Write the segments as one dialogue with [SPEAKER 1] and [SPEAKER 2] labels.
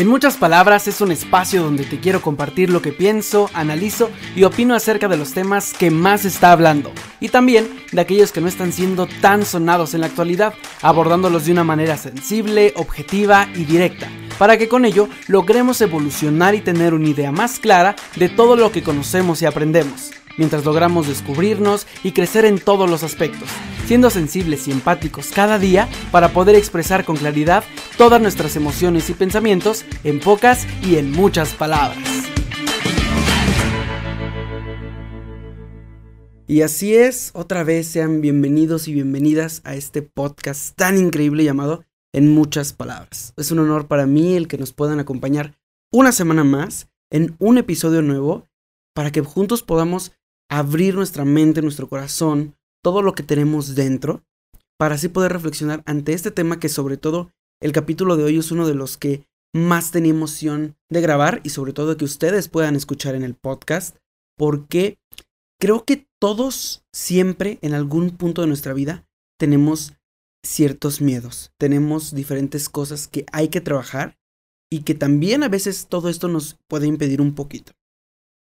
[SPEAKER 1] En muchas palabras es un espacio donde te quiero compartir lo que pienso, analizo y opino acerca de los temas que más está hablando. Y también de aquellos que no están siendo tan sonados en la actualidad, abordándolos de una manera sensible, objetiva y directa, para que con ello logremos evolucionar y tener una idea más clara de todo lo que conocemos y aprendemos mientras logramos descubrirnos y crecer en todos los aspectos, siendo sensibles y empáticos cada día para poder expresar con claridad todas nuestras emociones y pensamientos en pocas y en muchas palabras. Y así es, otra vez sean bienvenidos y bienvenidas a este podcast tan increíble llamado En muchas palabras. Es un honor para mí el que nos puedan acompañar una semana más en un episodio nuevo para que juntos podamos abrir nuestra mente, nuestro corazón, todo lo que tenemos dentro, para así poder reflexionar ante este tema que sobre todo el capítulo de hoy es uno de los que más tenía emoción de grabar y sobre todo que ustedes puedan escuchar en el podcast, porque creo que todos siempre en algún punto de nuestra vida tenemos ciertos miedos, tenemos diferentes cosas que hay que trabajar y que también a veces todo esto nos puede impedir un poquito.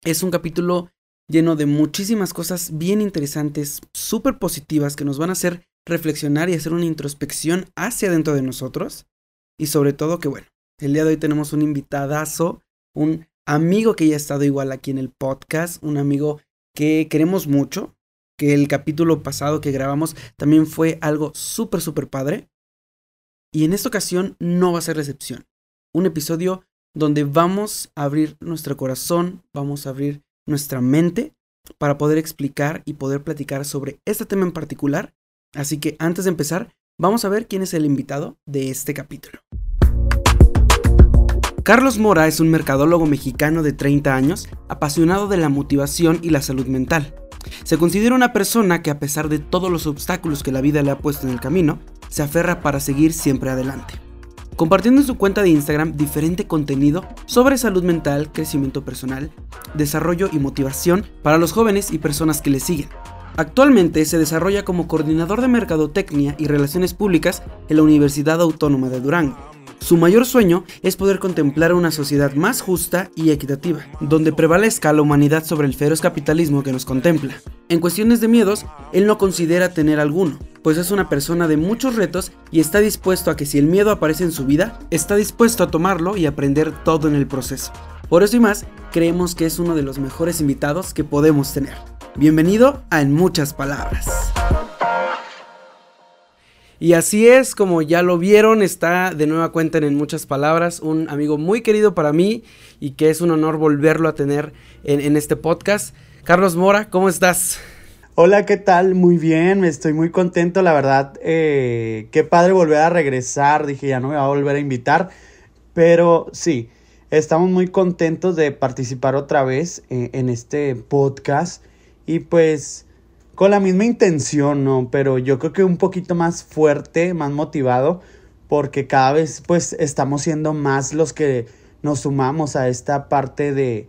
[SPEAKER 1] Es un capítulo lleno de muchísimas cosas bien interesantes, súper positivas, que nos van a hacer reflexionar y hacer una introspección hacia dentro de nosotros. Y sobre todo que, bueno, el día de hoy tenemos un invitadazo, un amigo que ya ha estado igual aquí en el podcast, un amigo que queremos mucho, que el capítulo pasado que grabamos también fue algo súper, súper padre. Y en esta ocasión no va a ser recepción. Un episodio donde vamos a abrir nuestro corazón, vamos a abrir nuestra mente para poder explicar y poder platicar sobre este tema en particular. Así que antes de empezar, vamos a ver quién es el invitado de este capítulo. Carlos Mora es un mercadólogo mexicano de 30 años, apasionado de la motivación y la salud mental. Se considera una persona que a pesar de todos los obstáculos que la vida le ha puesto en el camino, se aferra para seguir siempre adelante compartiendo en su cuenta de Instagram diferente contenido sobre salud mental, crecimiento personal, desarrollo y motivación para los jóvenes y personas que le siguen. Actualmente se desarrolla como coordinador de Mercadotecnia y Relaciones Públicas en la Universidad Autónoma de Durango. Su mayor sueño es poder contemplar una sociedad más justa y equitativa, donde prevalezca la humanidad sobre el feroz capitalismo que nos contempla. En cuestiones de miedos, él no considera tener alguno, pues es una persona de muchos retos y está dispuesto a que si el miedo aparece en su vida, está dispuesto a tomarlo y aprender todo en el proceso. Por eso y más, creemos que es uno de los mejores invitados que podemos tener. Bienvenido a En Muchas Palabras. Y así es, como ya lo vieron, está de nueva cuenta en, muchas palabras, un amigo muy querido para mí y que es un honor volverlo a tener en, este podcast. Carlos Mora, ¿cómo estás?
[SPEAKER 2] Hola, ¿qué tal? Muy bien, estoy muy contento, la verdad. Eh, qué padre volver a regresar, dije, ya no me va a volver a invitar, pero sí, estamos muy contentos de participar otra vez eh, en este podcast y pues con la misma intención, ¿no? Pero yo creo que un poquito más fuerte, más motivado, porque cada vez pues estamos siendo más los que nos sumamos a esta parte de,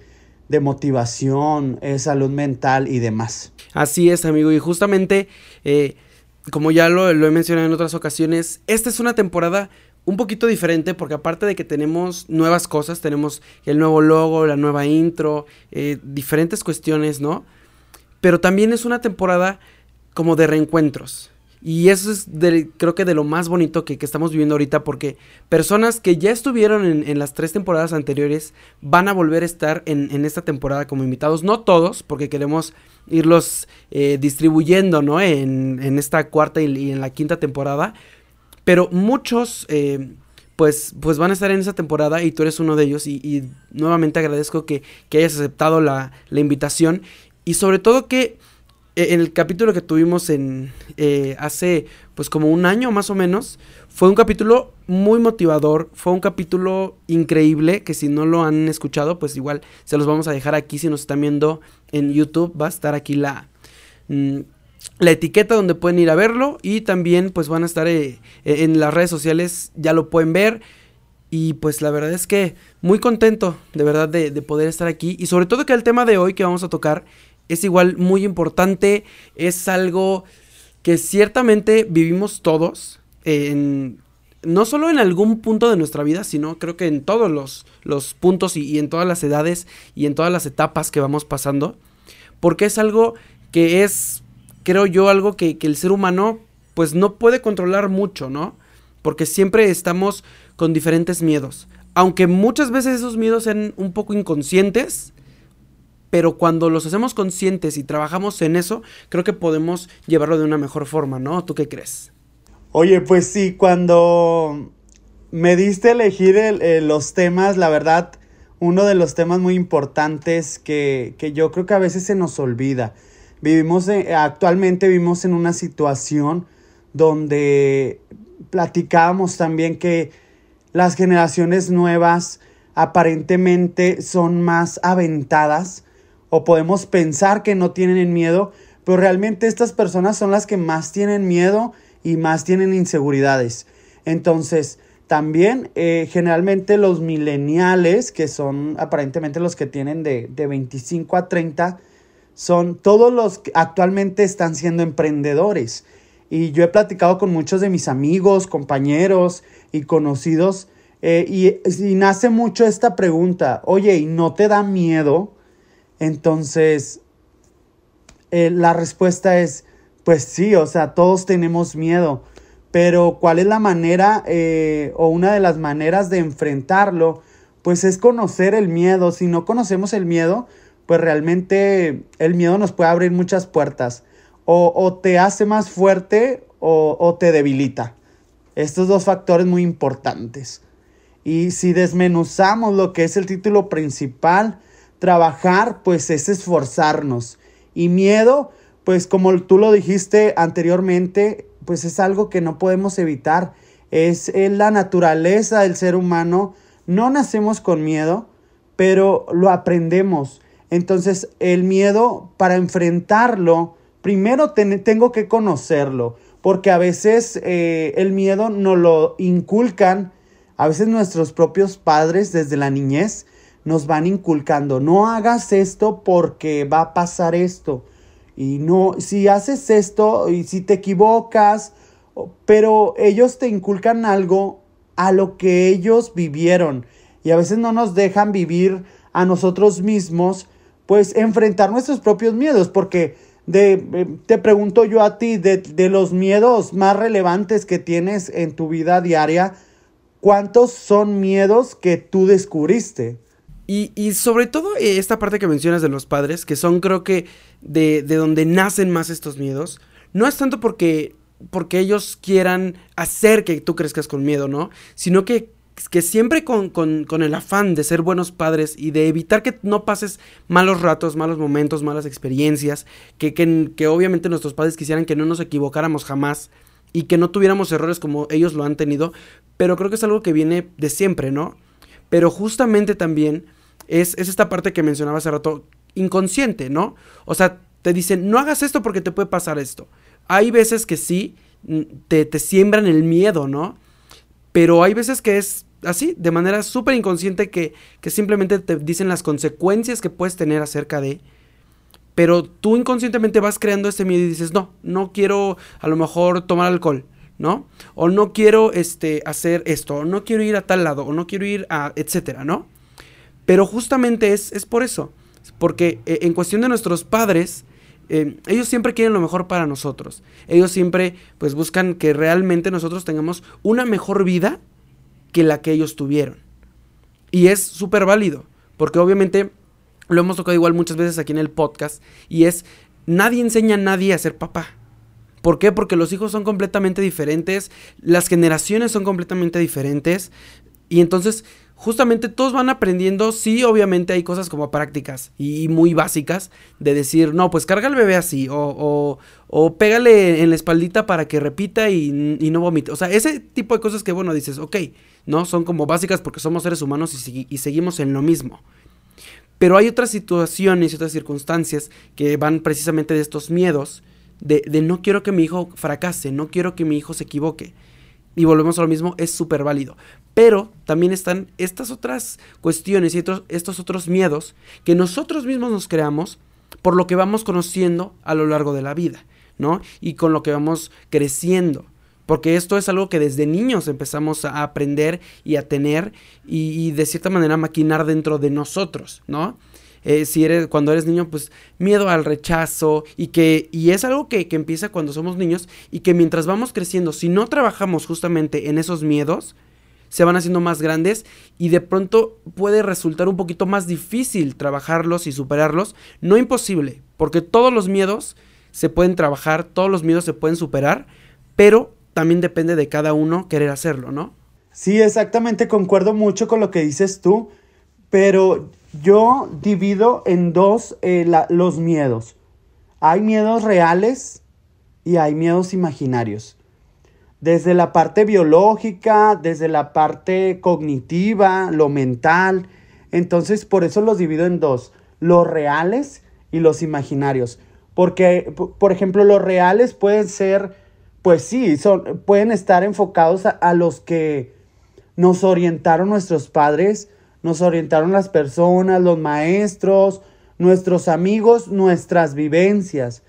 [SPEAKER 2] de motivación, eh, salud mental y demás.
[SPEAKER 1] Así es, amigo, y justamente, eh, como ya lo, he mencionado en otras ocasiones, esta es una temporada un poquito diferente porque aparte de que tenemos nuevas cosas, tenemos el nuevo logo, la nueva intro, eh, diferentes cuestiones, ¿no? Pero también es una temporada como de reencuentros. Y eso es creo que de lo más bonito que, estamos viviendo ahorita porque personas que ya estuvieron en, las tres temporadas anteriores van a volver a estar en, esta temporada como invitados. No todos, porque queremos irlos eh, distribuyendo, ¿no? En, esta cuarta y, en la quinta temporada. Pero muchos, eh, pues, pues van a estar en esa temporada y tú eres uno de ellos. Y, nuevamente agradezco que, hayas aceptado la, la invitación. Y sobre todo que eh, en el capítulo que tuvimos en eh, hace pues como un año más o menos, fue un capítulo muy motivador, fue un capítulo increíble que si no lo han escuchado, pues igual se los vamos a dejar aquí si nos están viendo en YouTube, va a estar aquí la mm, la etiqueta donde pueden ir a verlo y también pues van a estar eh, en las redes sociales, ya lo pueden ver. Y pues la verdad es que muy contento de verdad de, de poder estar aquí y sobre todo que el tema de hoy que vamos a tocar es igual muy importante, es algo que ciertamente vivimos todos en, no solo en algún punto de nuestra vida, sino creo que en todos los, los puntos y, en todas las edades y en todas las etapas que vamos pasando, porque es algo que es, creo yo, algo que, que el ser humano pues no puede controlar mucho, ¿no? Porque siempre estamos con diferentes miedos. Aunque muchas veces esos miedos sean un poco inconscientes, pero cuando los hacemos conscientes y trabajamos en eso, creo que podemos llevarlo de una mejor forma, ¿no? ¿Tú qué crees?
[SPEAKER 2] Oye, pues sí, cuando me diste elegir los temas, la verdad, uno de los temas muy importantes que, que yo creo que a veces se nos olvida. Vivimos, actualmente vivimos en una situación donde platicábamos también que las generaciones nuevas aparentemente son más aventadas o podemos pensar que no tienen miedo, pero realmente estas personas son las que más tienen miedo y más tienen inseguridades. Entonces, también eh, generalmente los mileniales, que son aparentemente los que tienen de, de 25 a 30, son todos los que actualmente están siendo emprendedores. Y yo he platicado con muchos de mis amigos, compañeros y conocidos. Eh, y, nace mucho esta pregunta, oye, ¿y no te da miedo? Entonces, eh, la respuesta es, pues sí, o sea, todos tenemos miedo, pero ¿cuál es la manera eh, o una de las maneras de enfrentarlo? Pues es conocer el miedo. Si no conocemos el miedo, pues realmente el miedo nos puede abrir muchas puertas o, te hace más fuerte o, te debilita. Estos dos factores muy importantes. Y si desmenuzamos lo que es el título principal, trabajar pues es esforzarnos. Y miedo, pues como tú lo dijiste anteriormente, pues es algo que no podemos evitar. Es la naturaleza del ser humano. No nacemos con miedo, pero lo aprendemos. Entonces el miedo para enfrentarlo primero tengo que conocerlo, porque a veces eh, el miedo nos lo inculcan, a veces nuestros propios padres desde la niñez nos van inculcando, no hagas esto porque va a pasar esto. Y no, si haces esto y si te equivocas, pero ellos te inculcan algo a lo que ellos vivieron y a veces no nos dejan vivir a nosotros mismos, pues enfrentar nuestros propios miedos, porque de, eh, te pregunto yo a ti, de, los miedos más relevantes que tienes en tu vida diaria, ¿cuántos son miedos que tú descubriste?
[SPEAKER 1] Y, sobre todo eh, esta parte que mencionas de los padres, que son creo que de, de donde nacen más estos miedos, no es tanto porque, porque ellos quieran hacer que tú crezcas con miedo, ¿no? Sino que que siempre con, el afán de ser buenos padres y de evitar que no pases malos ratos, malos momentos, malas experiencias, que, que, obviamente nuestros padres quisieran que no nos equivocáramos jamás y que no tuviéramos errores como ellos lo han tenido, pero creo que es algo que viene de siempre, ¿no? Pero justamente también es, es esta parte que mencionaba hace rato, inconsciente, ¿no? O sea, te dicen, no hagas esto porque te puede pasar esto. Hay veces que sí, mm, te, te siembran el miedo, ¿no? Pero hay veces que es así, de manera súper inconsciente, que, que simplemente te dicen las consecuencias que puedes tener acerca de... Pero tú inconscientemente vas creando ese miedo y dices, no, no quiero a lo mejor tomar alcohol, ¿no? O no quiero este, hacer esto, o no quiero ir a tal lado, o no quiero ir a, etcétera, ¿no? Pero justamente es, es por eso, porque eh, en cuestión de nuestros padres, eh, ellos siempre quieren lo mejor para nosotros. Ellos siempre pues buscan que realmente nosotros tengamos una mejor vida que la que ellos tuvieron. Y es súper válido, porque obviamente lo hemos tocado igual muchas veces aquí en el podcast, y es, nadie enseña a nadie a ser papá. ¿Por qué? Porque los hijos son completamente diferentes, las generaciones son completamente diferentes, y entonces justamente todos van aprendiendo, sí, obviamente hay cosas como prácticas y muy básicas de decir, no, pues carga al bebé así, o, o, pégale en la espaldita para que repita y, no vomite. O sea, ese tipo de cosas que, bueno, dices, ok, ¿no? Son como básicas porque somos seres humanos y, y seguimos en lo mismo. Pero hay otras situaciones y otras circunstancias que van precisamente de estos miedos, de, de no quiero que mi hijo fracase, no quiero que mi hijo se equivoque y volvemos a lo mismo, es súper válido. Pero también están estas otras cuestiones y estos otros miedos que nosotros mismos nos creamos por lo que vamos conociendo a lo largo de la vida, ¿no? Y con lo que vamos creciendo. porque esto es algo que desde niños empezamos a aprender y a tener y, de cierta manera maquinar dentro de nosotros, ¿no? Eh, si eres, cuando eres niño, pues miedo al rechazo y que, y es algo que, que empieza cuando somos niños y que mientras vamos creciendo, si no trabajamos justamente en esos miedos, se van haciendo más grandes y de pronto puede resultar un poquito más difícil trabajarlos y superarlos. No imposible, porque todos los miedos se pueden trabajar, todos los miedos se pueden superar, pero también depende de cada uno querer hacerlo, ¿no?
[SPEAKER 2] Sí, exactamente, concuerdo mucho con lo que dices tú, pero yo divido en dos eh, los miedos. Hay miedos reales y hay miedos imaginarios. Desde la parte biológica, desde la parte cognitiva, lo mental. Entonces, por eso los divido en dos, los reales y los imaginarios. Porque, por ejemplo, los reales pueden ser, pues sí, son, pueden estar enfocados a, los que nos orientaron nuestros padres, nos orientaron las personas, los maestros, nuestros amigos, nuestras vivencias.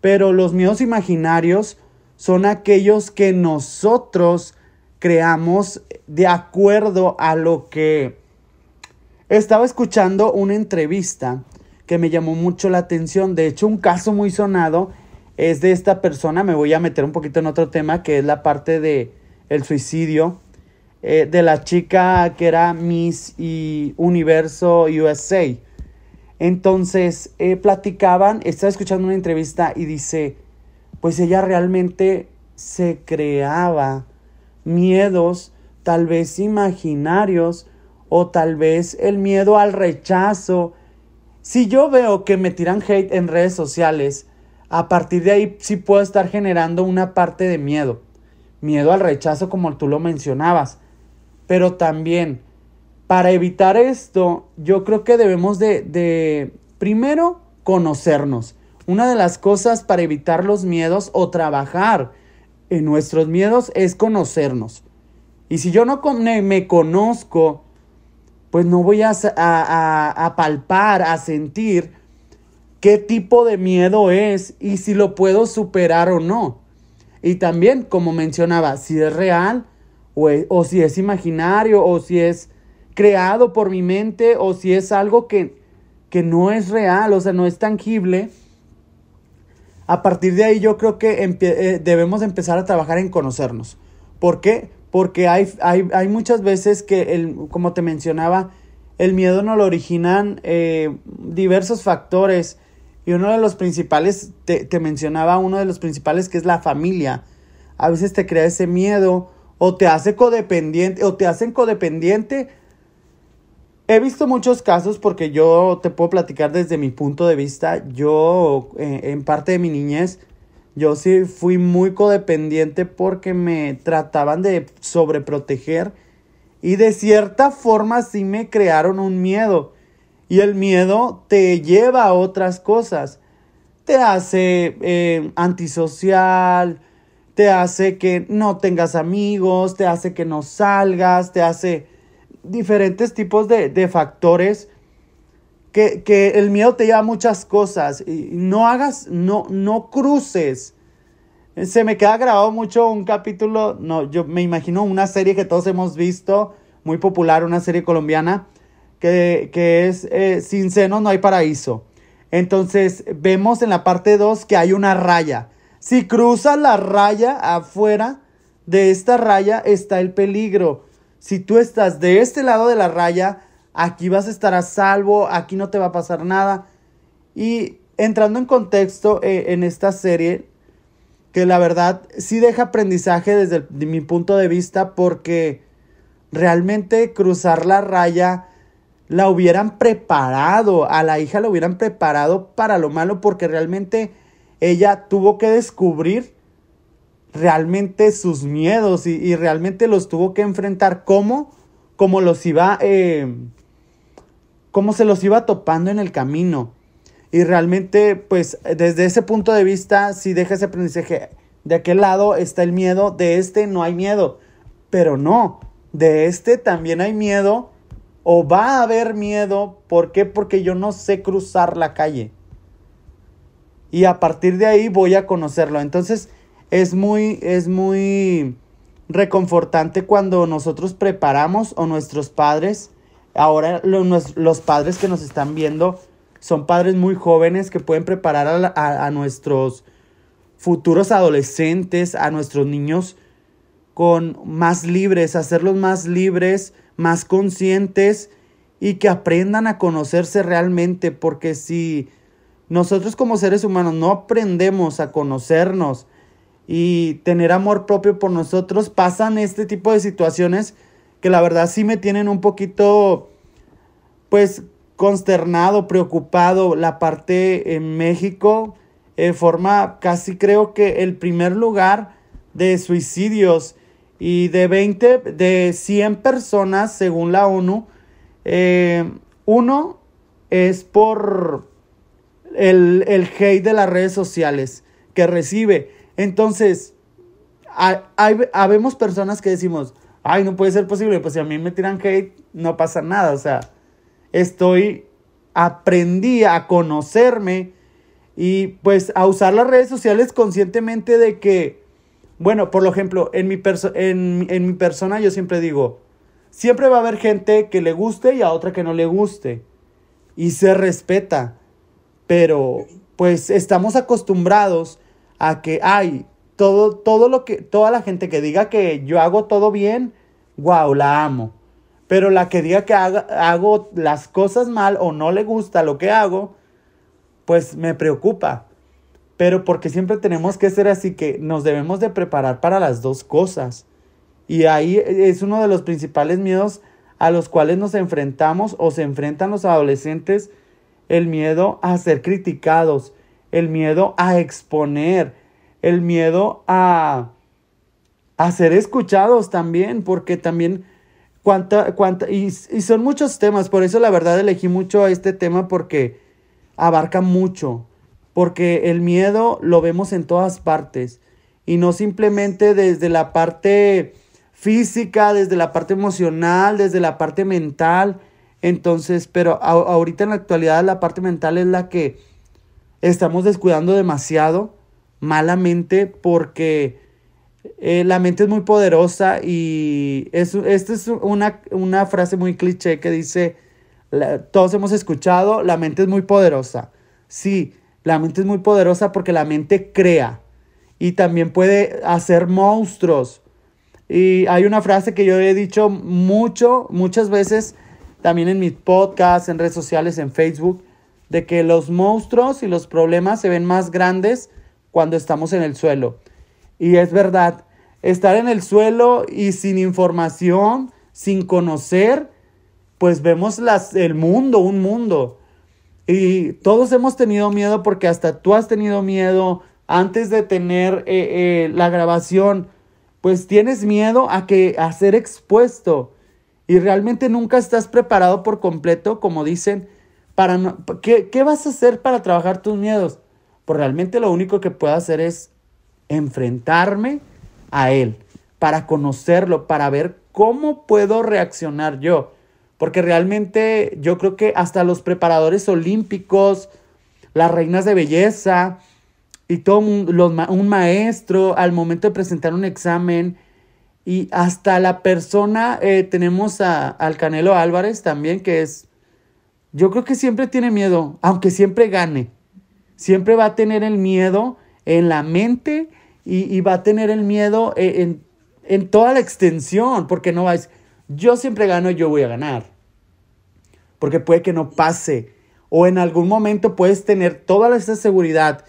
[SPEAKER 2] Pero los miedos imaginarios son aquellos que nosotros creamos de acuerdo a lo que estaba escuchando una entrevista que me llamó mucho la atención. De hecho, un caso muy sonado es de esta persona. Me voy a meter un poquito en otro tema que es la parte de el suicidio eh, de la chica que era Miss y Universo USA. Entonces, eh, platicaban, estaba escuchando una entrevista y dice, pues ella realmente se creaba miedos, tal vez imaginarios, o tal vez el miedo al rechazo, si yo veo que me tiran hate en redes sociales, a partir de ahí sí puedo estar generando una parte de miedo. Miedo al rechazo como tú lo mencionabas. Pero también, para evitar esto, yo creo que debemos de, primero, conocernos. Una de las cosas para evitar los miedos o trabajar en nuestros miedos es conocernos. Y si yo no me conozco, pues no voy a, a, palpar, a sentir qué tipo de miedo es y si lo puedo superar o no. Y también, como mencionaba, si es real o, o, si es imaginario o si es creado por mi mente o si es algo que, que no es real, o sea, no es tangible. A partir de ahí yo creo que eh, debemos empezar a trabajar en conocernos. ¿Por qué? porque hay, hay, muchas veces que, el, como te mencionaba, el miedo no lo originan eh, diversos factores. Y uno de los principales, te, te, mencionaba uno de los principales que es la familia. A veces te crea ese miedo o te hace codependiente o te hacen codependiente. He visto muchos casos porque yo te puedo platicar desde mi punto de vista. Yo eh, en parte de mi niñez yo sí fui muy codependiente porque me trataban de sobreproteger y de cierta forma sí me crearon un miedo. Y el miedo te lleva a otras cosas. Te hace eh, antisocial, te hace que no tengas amigos, te hace que no salgas, te hace diferentes tipos de, de factores que, el miedo te lleva a muchas cosas. Y no hagas, no, no cruces. Se me queda grabado mucho un capítulo, no, yo me imagino una serie que todos hemos visto, muy popular, una serie colombiana, que, es eh, Sin seno no hay paraíso. Entonces vemos en la parte 2 que hay una raya. Si cruzas la raya afuera de esta raya está el peligro. Si tú estás de este lado de la raya, aquí vas a estar a salvo, aquí no te va a pasar nada. Y entrando en contexto eh, en esta serie, que la verdad sí deja aprendizaje desde mi punto de vista porque realmente cruzar la raya la hubieran preparado, a la hija la hubieran preparado para lo malo porque realmente ella tuvo que descubrir realmente sus miedos y, realmente los tuvo que enfrentar. ¿Cómo? Como los iba eh, cómo se los iba topando en el camino. Y realmente, pues, desde ese punto de vista, si deja ese aprendizaje, de aquel lado está el miedo, de este no hay miedo. Pero no, de este también hay miedo, o va a haber miedo. ¿Por qué? Porque yo no sé cruzar la calle. Y a partir de ahí voy a conocerlo. Entonces, es muy, es muy reconfortante cuando nosotros preparamos o nuestros padres, ahora los, los padres que nos están viendo son padres muy jóvenes que pueden preparar a, a nuestros futuros adolescentes, a nuestros niños con más libres, hacerlos más libres, más conscientes y que aprendan a conocerse realmente, porque si nosotros como seres humanos no aprendemos a conocernos y tener amor propio por nosotros, pasan este tipo de situaciones que la verdad sí me tienen un poquito, pues, consternado, preocupado. La parte en México eh, forma casi creo que el primer lugar de suicidios y de 20, de 100 personas, según la ONU, eh, uno es por el, el, hate de las redes sociales que recibe. Entonces, hay, habemos personas que decimos, ay, no puede ser posible, pues si a mí me tiran hate, no pasa nada. O sea, estoy, aprendí a conocerme y pues a usar las redes sociales conscientemente de que bueno, por ejemplo, en mi, en, en mi persona yo siempre digo, siempre va a haber gente que le guste y a otra que no le guste. Y se respeta. Pero pues estamos acostumbrados a que hay todo, todo lo que, toda la gente que diga que yo hago todo bien, wow, la amo. Pero la que diga que hago las cosas mal o no le gusta lo que hago, pues me preocupa pero porque siempre tenemos que ser así que nos debemos de preparar para las dos cosas. Y ahí es uno de los principales miedos a los cuales nos enfrentamos o se enfrentan los adolescentes, el miedo a ser criticados, el miedo a exponer, el miedo a, ser escuchados también, porque también cuánta, cuánta, y, y son muchos temas, por eso la verdad elegí mucho este tema porque abarca mucho porque el miedo lo vemos en todas partes y no simplemente desde la parte física, desde la parte emocional, desde la parte mental. Entonces, pero ahorita en la actualidad la parte mental es la que estamos descuidando demasiado malamente porque eh, la mente es muy poderosa y es, esta es una, una frase muy cliché que dice, todos hemos escuchado, la mente es muy poderosa. Sí, la mente es muy poderosa porque la mente crea y también puede hacer monstruos. Y hay una frase que yo he dicho mucho, muchas veces, también en mis podcasts, en redes sociales, en Facebook, de que los monstruos y los problemas se ven más grandes cuando estamos en el suelo. Y es verdad, estar en el suelo y sin información, sin conocer, pues vemos las, el mundo, un mundo. Y todos hemos tenido miedo porque hasta tú has tenido miedo antes de tener eh, eh, la grabación. Pues tienes miedo a que a ser expuesto y realmente nunca estás preparado por completo, como dicen, para no, ¿qué, ¿qué vas a hacer para trabajar tus miedos? Pues realmente lo único que puedo hacer es enfrentarme a él, para conocerlo, para ver cómo puedo reaccionar yo porque realmente yo creo que hasta los preparadores olímpicos, las reinas de belleza y todo un maestro al momento de presentar un examen y hasta la persona, eh, tenemos a, al Canelo Álvarez también, que es, yo creo que siempre tiene miedo, aunque siempre gane, siempre va a tener el miedo en la mente y, va a tener el miedo en, en, en toda la extensión, porque no va a decir, yo siempre gano, yo voy a ganar porque puede que no pase. O en algún momento puedes tener toda esa seguridad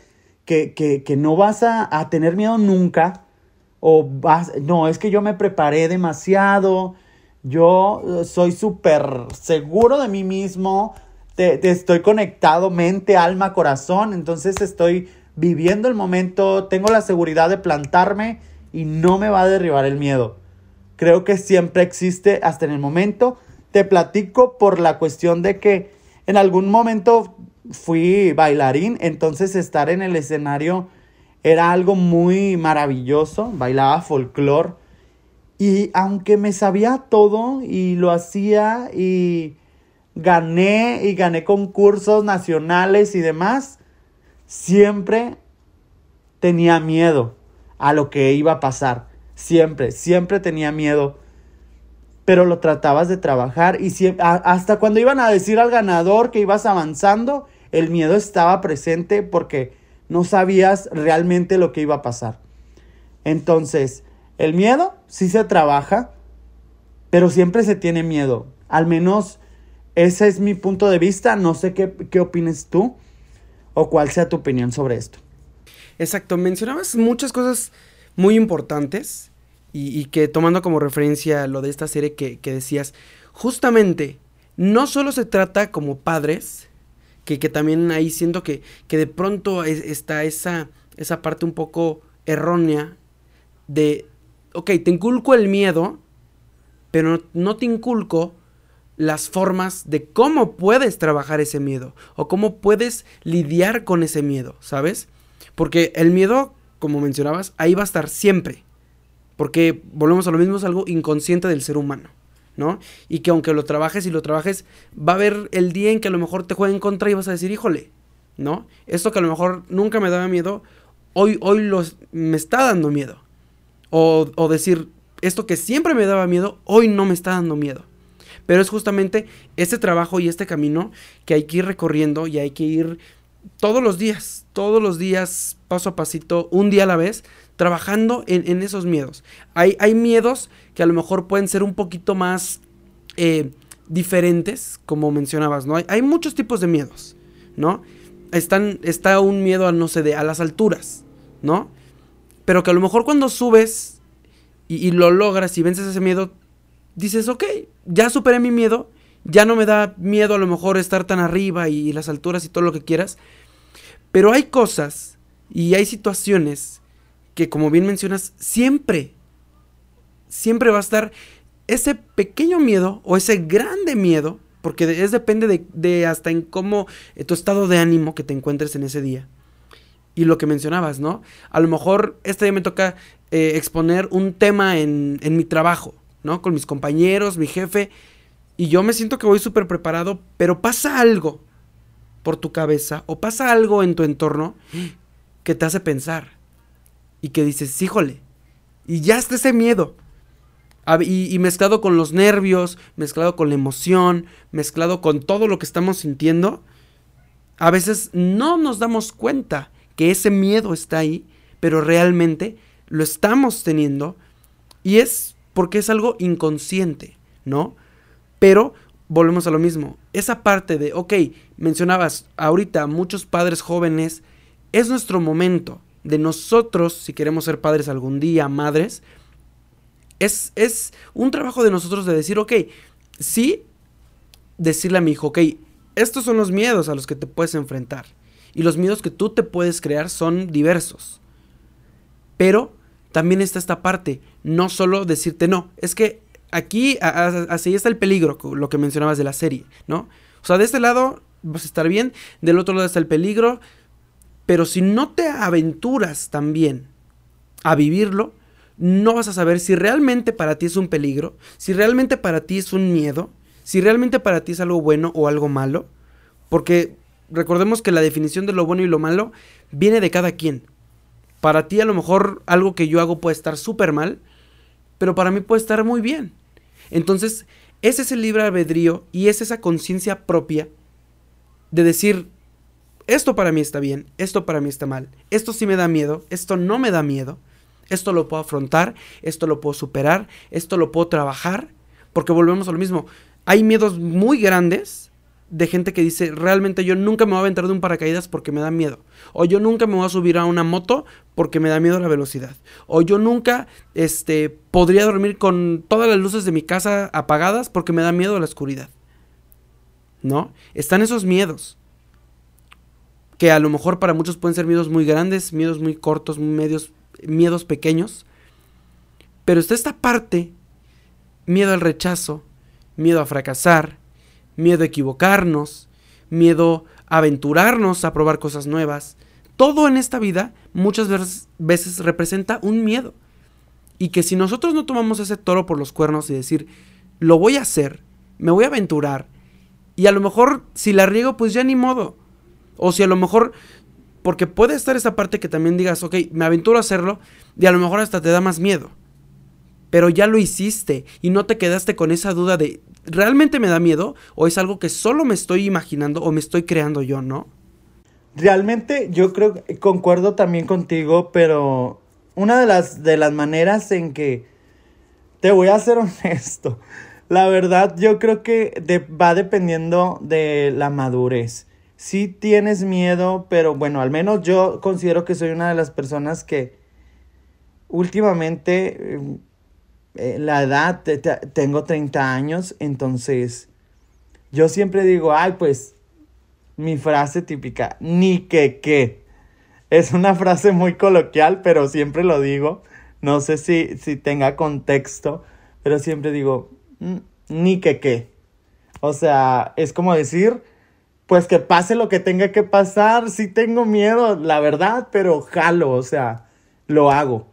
[SPEAKER 2] que, que, no vas a, a, tener miedo nunca. O vas, no, es que yo me preparé demasiado. Yo eh, soy súper seguro de mí mismo. Te, estoy conectado mente, alma, corazón. Entonces estoy viviendo el momento. Tengo la seguridad de plantarme y no me va a derribar el miedo. Creo que siempre existe hasta en el momento te platico por la cuestión de que en algún momento fui bailarín, entonces estar en el escenario era algo muy maravilloso, bailaba folclore y aunque me sabía todo y lo hacía y gané y gané concursos nacionales y demás, siempre tenía miedo a lo que iba a pasar. Siempre, siempre tenía miedo. Pero lo tratabas de trabajar y hasta cuando iban a decir al ganador que ibas avanzando, el miedo estaba presente porque no sabías realmente lo que iba a pasar. Entonces, el miedo sí se trabaja, pero siempre se tiene miedo. Al menos ese es mi punto de vista. No sé qué, qué opines tú o cuál sea tu opinión sobre esto.
[SPEAKER 1] Exacto, mencionabas muchas cosas muy importantes y, que tomando como referencia lo de esta serie que, decías, justamente no solo se trata como padres, que, también ahí siento que, que de pronto está esa, esa parte un poco errónea de, ok, te inculco el miedo, pero no te inculco las formas de cómo puedes trabajar ese miedo o cómo puedes lidiar con ese miedo, ¿sabes? Porque el miedo, como mencionabas, ahí va a estar siempre. Porque volvemos a lo mismo, es algo inconsciente del ser humano, ¿no? Y que aunque lo trabajes y lo trabajes, va a haber el día en que a lo mejor te juegue en contra y vas a decir, híjole, ¿no? Esto que a lo mejor nunca me daba miedo, hoy, hoy me está dando miedo. O, o decir, esto que siempre me daba miedo, hoy no me está dando miedo. Pero es justamente este trabajo y este camino que hay que ir recorriendo y hay que ir todos los días, todos los días, paso a pasito, un día a la vez, trabajando en, esos miedos. Hay, hay, miedos que a lo mejor pueden ser un poquito más eh, diferentes, como mencionabas, ¿no? Hay, hay, muchos tipos de miedos, ¿no? Está un miedo a, no sé, de, a las alturas, ¿no? Pero que a lo mejor cuando subes y, y lo logras y vences ese miedo, dices, ok, ya superé mi miedo, ya no me da miedo a lo mejor estar tan arriba y las alturas y todo lo que quieras. Pero hay cosas y hay situaciones que, como bien mencionas, siempre, siempre va a estar ese pequeño miedo o ese grande miedo, porque es depende de, hasta en cómo eh, tu estado de ánimo que te encuentres en ese día. Y lo que mencionabas, ¿no? A lo mejor este día me toca eh, exponer un tema en, en mi trabajo ¿no? Con mis compañeros, mi jefe. Y yo me siento que voy súper preparado, pero pasa algo por tu cabeza o pasa algo en tu entorno que te hace pensar. Y que dices, híjole, y ya está ese miedo. Y, y, mezclado con los nervios, mezclado con la emoción, mezclado con todo lo que estamos sintiendo, a veces no nos damos cuenta que ese miedo está ahí, pero realmente lo estamos teniendo y es porque es algo inconsciente, ¿no? Pero volvemos a lo mismo. Esa parte de, ok, mencionabas ahorita muchos padres jóvenes, es nuestro momento de nosotros, si queremos ser padres algún día, madres, es, es un trabajo de nosotros de decir, ok, sí, decirle a mi hijo, ok, estos son los miedos a los que te puedes enfrentar. Y los miedos que tú te puedes crear son diversos. Pero también está esta parte, no solo decirte no, es que aquí así está el peligro, lo que mencionabas de la serie, ¿no? O sea, de este lado vas a estar bien, del otro lado está el peligro, pero si no te aventuras también a vivirlo, no vas a saber si realmente para ti es un peligro, si realmente para ti es un miedo, si realmente para ti es algo bueno o algo malo, porque recordemos que la definición de lo bueno y lo malo viene de cada quien. Para ti a lo mejor algo que yo hago puede estar súper mal, pero para mí puede estar muy bien. Entonces, ese es el libre albedrío y es esa conciencia propia de decir, esto para mí está bien, esto para mí está mal, esto sí me da miedo, esto no me da miedo, esto lo puedo afrontar, esto lo puedo superar, esto lo puedo trabajar, porque volvemos a lo mismo. Hay miedos muy grandes de gente que dice, realmente yo nunca me voy a aventar de un paracaídas porque me da miedo. O yo nunca me voy a subir a una moto porque me da miedo la velocidad. O yo nunca este, podría dormir con todas las luces de mi casa apagadas porque me da miedo la oscuridad. ¿No? Están esos miedos. Que a lo mejor para muchos pueden ser miedos muy grandes, miedos muy cortos, medios, miedos pequeños. Pero está esta parte, miedo al rechazo, miedo a fracasar, miedo a equivocarnos, miedo a aventurarnos a probar cosas nuevas. Todo en esta vida muchas veces, representa un miedo. Y que si nosotros no tomamos ese toro por los cuernos y decir, lo voy a hacer, me voy a aventurar, y a lo mejor si la riego, pues ya ni modo. O si a lo mejor porque puede estar esa parte que también digas, ok, me aventuro a hacerlo y a lo mejor hasta te da más miedo. Pero ya lo hiciste y no te quedaste con esa duda de, ¿realmente me da miedo? ¿O es algo que solo me estoy imaginando o me estoy creando yo, no?
[SPEAKER 2] Realmente yo creo concuerdo también contigo, pero una de las, de las maneras en que te voy a ser honesto, la verdad yo creo que va dependiendo de la madurez. Si tienes miedo, pero bueno, al menos yo considero que soy una de las personas que últimamente eh, la edad, tengo 30 años, entonces yo siempre digo, ay, pues mi frase típica, ni que qué. Es una frase muy coloquial, pero siempre lo digo. No sé si, si tenga contexto, pero siempre digo, mm, ni que qué. O sea, es como decir, pues que pase lo que tenga que pasar. Sí tengo miedo, la verdad, pero jalo, o sea, lo hago.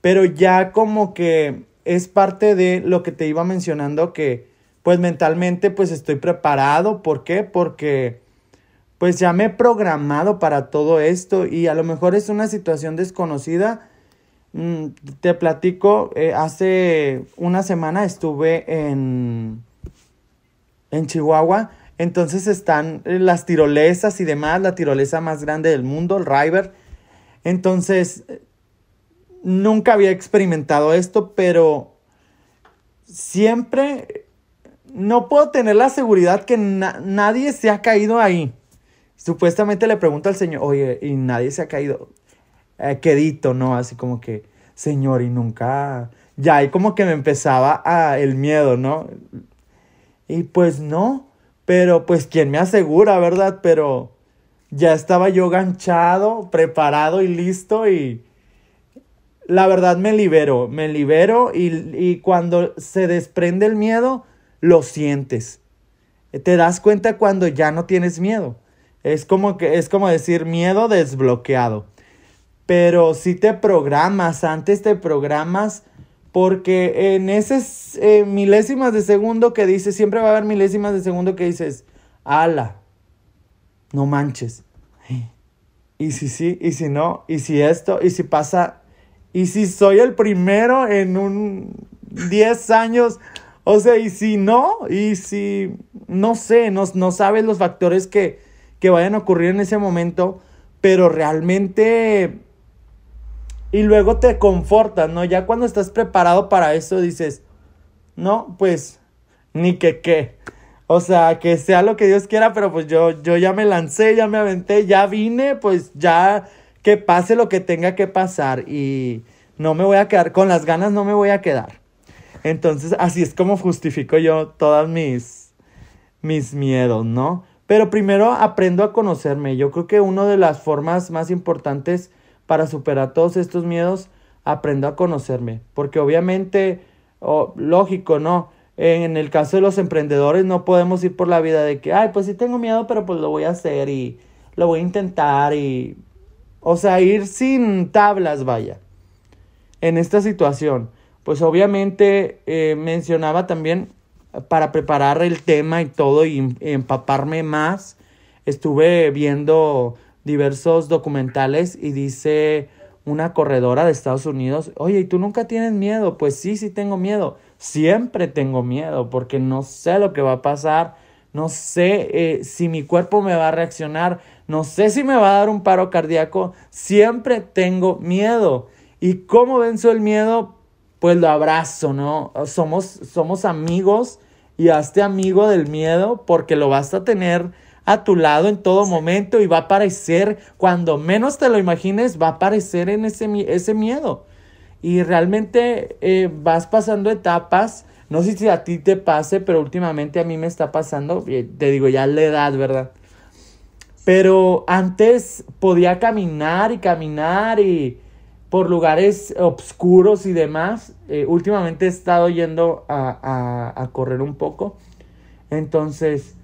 [SPEAKER 2] Pero ya como que es parte de lo que te iba mencionando que pues mentalmente pues estoy preparado. ¿Por qué? Porque pues ya me he programado para todo esto y a lo mejor es una situación desconocida. Mm, te platico, eh, hace una semana estuve en, en Chihuahua, entonces están las tirolesas y demás, la tirolesa más grande del mundo, el River. Entonces, nunca había experimentado esto, pero siempre no puedo tener la seguridad que nadie se ha caído ahí. Supuestamente le pregunto al Señor, oye, y nadie se ha caído. Eh, quedito, ¿no? Así como que, Señor, y nunca. Ya ahí como que me empezaba el miedo, ¿no? Y pues no, pero pues quién me asegura, ¿verdad? Pero ya estaba yo ganchado, preparado y listo y la verdad me libero, me libero y, y cuando se desprende el miedo, lo sientes. Te das cuenta cuando ya no tienes miedo. Es como que es como decir miedo desbloqueado. Pero si te programas, antes te programas porque en esas eh, milésimas de segundo que dices, siempre va a haber milésimas de segundo que dices, ala, no manches. Y si sí, y si no, y si esto, y si pasa, y si soy el primero en un 10 años, o sea, y si no, y si, no sé, no, no sabes los factores que, que vayan a ocurrir en ese momento, pero realmente... Y luego te confortas, ¿no? Ya cuando estás preparado para eso dices, no, pues, ni que qué. O sea, que sea lo que Dios quiera, pero pues yo, yo ya me lancé, ya me aventé, ya vine, pues ya que pase lo que tenga que pasar y no me voy a quedar, con las ganas no me voy a quedar. Entonces, así es como justifico yo todas mis, mis miedos, ¿no? Pero primero aprendo a conocerme. Yo creo que una de las formas más importantes para superar todos estos miedos, aprendo a conocerme. Porque obviamente, lógico, ¿no? En el caso de los emprendedores no podemos ir por la vida de que, ay, pues sí tengo miedo, pero pues lo voy a hacer y lo voy a intentar y... O sea, ir sin tablas, vaya. En esta situación. Pues obviamente eh, mencionaba también para preparar el tema y todo y empaparme más, estuve viendo diversos documentales y dice una corredora de Estados Unidos, oye, ¿y tú nunca tienes miedo? Pues sí, sí tengo miedo. Siempre tengo miedo porque no sé lo que va a pasar, no sé eh, si mi cuerpo me va a reaccionar, no sé si me va a dar un paro cardíaco, siempre tengo miedo. ¿Y cómo venzo el miedo? Pues lo abrazo, ¿no? Somos, somos amigos y hazte amigo del miedo porque lo vas a tener a tu lado en todo momento y va a aparecer, cuando menos te lo imagines, va a aparecer en ese, ese miedo. Y realmente eh, vas pasando etapas, no sé si a ti te pase, pero últimamente a mí me está pasando, eh, te digo ya la edad, ¿verdad? Pero antes podía caminar y caminar y por lugares oscuros y demás. Eh, últimamente he estado yendo a, a, correr un poco. Entonces,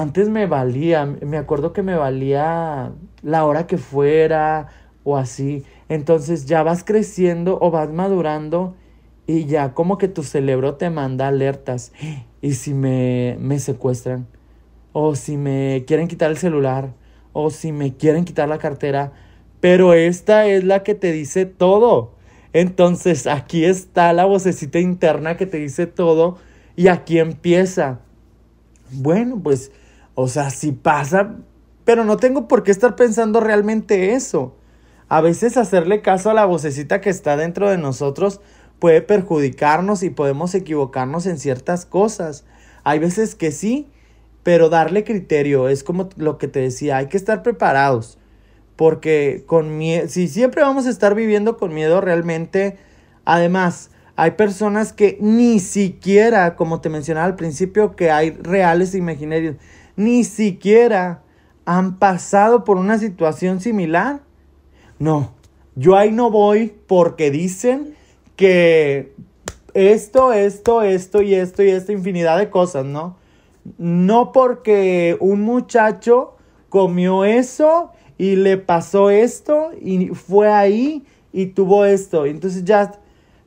[SPEAKER 2] antes me valía, me acuerdo que me valía la hora que fuera o así. Entonces ya vas creciendo o vas madurando y ya como que tu cerebro te manda alertas. ¿Y si me, me secuestran? ¿O si me quieren quitar el celular? o si me quieren quitar la cartera, pero esta es la que te dice todo. Entonces aquí está la vocecita interna que te dice todo y aquí empieza. Bueno, pues, o sea, si pasa, pero no tengo por qué estar pensando realmente eso. A veces hacerle caso a la vocecita que está dentro de nosotros puede perjudicarnos y podemos equivocarnos en ciertas cosas. Hay veces que sí, pero darle criterio es como lo que te decía, hay que estar preparados. Porque con si siempre vamos a estar viviendo con miedo realmente, además, hay personas que ni siquiera, como te mencionaba al principio, que hay reales imaginarios, ni siquiera han pasado por una situación similar. No, yo ahí no voy porque dicen que esto, esto, esto y esto y esta infinidad de cosas, ¿no? No porque un muchacho comió eso y le pasó esto y fue ahí y tuvo esto. Entonces ya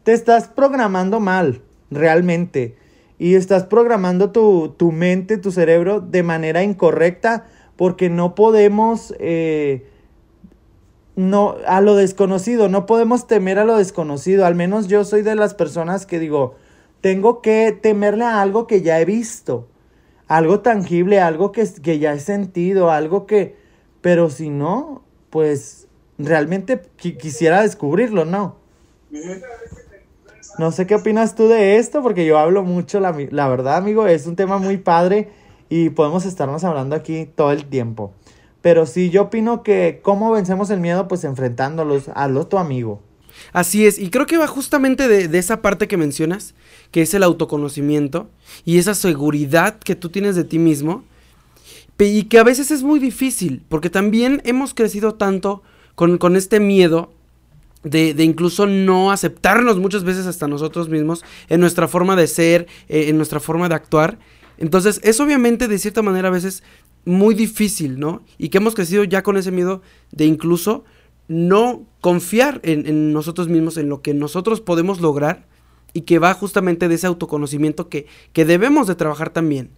[SPEAKER 2] te estás programando mal, realmente. Y estás programando tu, tu mente, tu cerebro de manera incorrecta porque no podemos... Eh, no, a lo desconocido, no podemos temer a lo desconocido. Al menos yo soy de las personas que digo, tengo que temerle a algo que ya he visto, algo tangible, algo que, que ya he sentido, algo que, pero si no, pues realmente quisiera descubrirlo, ¿no? No sé qué opinas tú de esto, porque yo hablo mucho, la, la verdad, amigo, es un tema muy padre y podemos estarnos hablando aquí todo el tiempo. Pero sí, yo opino que cómo vencemos el miedo, pues enfrentándolos, a lo tu amigo.
[SPEAKER 1] Así es, y creo que va justamente de, esa parte que mencionas, que es el autoconocimiento y esa seguridad que tú tienes de ti mismo, y que a veces es muy difícil, porque también hemos crecido tanto con, este miedo de, incluso no aceptarnos muchas veces hasta nosotros mismos en nuestra forma de ser, eh, en nuestra forma de actuar. Entonces es obviamente de cierta manera a veces muy difícil, ¿no? Y que hemos crecido ya con ese miedo de incluso no confiar en, nosotros mismos, en lo que nosotros podemos lograr y que va justamente de ese autoconocimiento que, que debemos de trabajar también.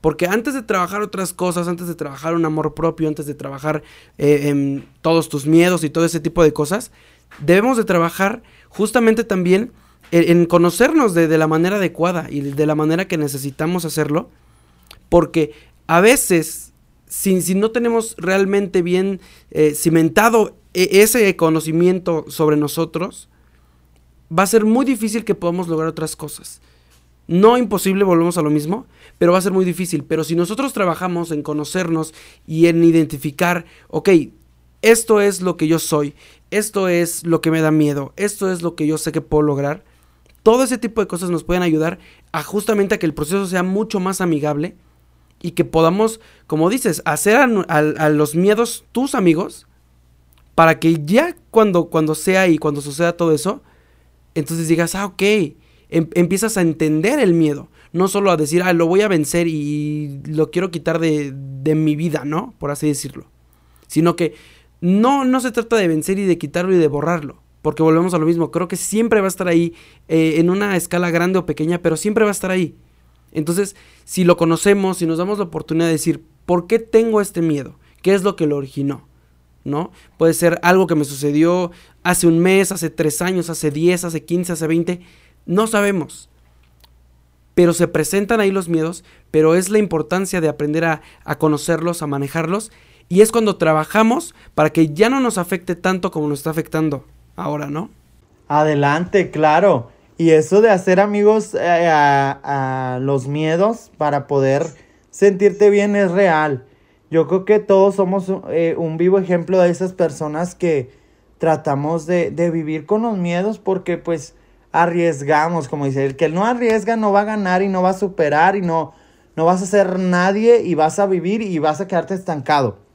[SPEAKER 1] Porque antes de trabajar otras cosas, antes de trabajar un amor propio, antes de trabajar eh, en todos tus miedos y todo ese tipo de cosas, debemos de trabajar justamente también en, conocernos de, la manera adecuada y de la manera que necesitamos hacerlo. Porque a veces si, no tenemos realmente bien eh, cimentado e, ese conocimiento sobre nosotros, va a ser muy difícil que podamos lograr otras cosas. No imposible, volvemos a lo mismo, pero va a ser muy difícil. Pero si nosotros trabajamos en conocernos y en identificar, ok, esto es lo que yo soy, esto es lo que me da miedo, esto es lo que yo sé que puedo lograr, todo ese tipo de cosas nos pueden ayudar a justamente a que el proceso sea mucho más amigable y que podamos, como dices, hacer a, los miedos tus amigos para que ya cuando, cuando sea y cuando suceda todo eso, entonces digas, ah, ok, em, empiezas a entender el miedo, no solo a decir, ah, lo voy a vencer y lo quiero quitar de, de mi vida, ¿no? Por así decirlo. Sino que no, no se trata de vencer y de quitarlo y de borrarlo. Porque volvemos a lo mismo, creo que siempre va a estar ahí, eh, en una escala grande o pequeña, pero siempre va a estar ahí. Entonces, si lo conocemos, si nos damos la oportunidad de decir, ¿por qué tengo este miedo? ¿Qué es lo que lo originó? ¿No? Puede ser algo que me sucedió hace un mes, hace tres años, hace diez, hace quince, hace veinte. No sabemos. Pero se presentan ahí los miedos, pero es la importancia de aprender a, a conocerlos, a manejarlos. Y es cuando trabajamos para que ya no nos afecte tanto como nos está afectando ahora, ¿no?
[SPEAKER 2] Adelante, claro. Y eso de hacer amigos eh, a, los miedos para poder sentirte bien es real. Yo creo que todos somos eh, un vivo ejemplo de esas personas que tratamos de, de, vivir con los miedos porque pues arriesgamos, como dice, el que no arriesga no va a ganar y no va a superar y no, no vas a ser nadie y vas a vivir y vas a quedarte estancado.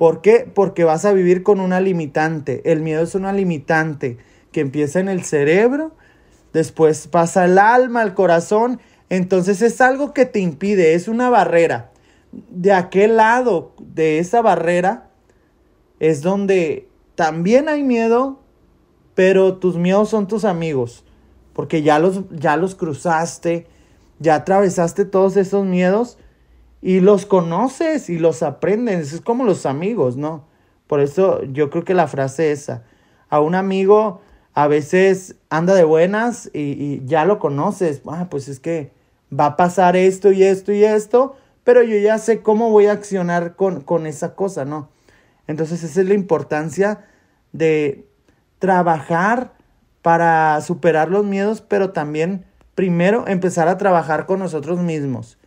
[SPEAKER 2] ¿Por qué? Porque vas a vivir con una limitante. El miedo es una limitante que empieza en el cerebro después pasa el alma, el corazón, entonces es algo que te impide, es una barrera. De aquel lado de esa barrera es donde también hay miedo, pero tus miedos son tus amigos, porque ya los, ya los cruzaste, ya atravesaste todos esos miedos y los conoces y los aprendes. Es como los amigos, ¿no? Por eso yo creo que la frase esa. A un amigo a veces anda de buenas y, ya lo conoces. Ah, pues es que va a pasar esto y esto y esto, pero yo ya sé cómo voy a accionar con, con esa cosa, ¿no? Entonces esa es la importancia de trabajar para superar los miedos, pero también primero empezar a trabajar con nosotros mismos.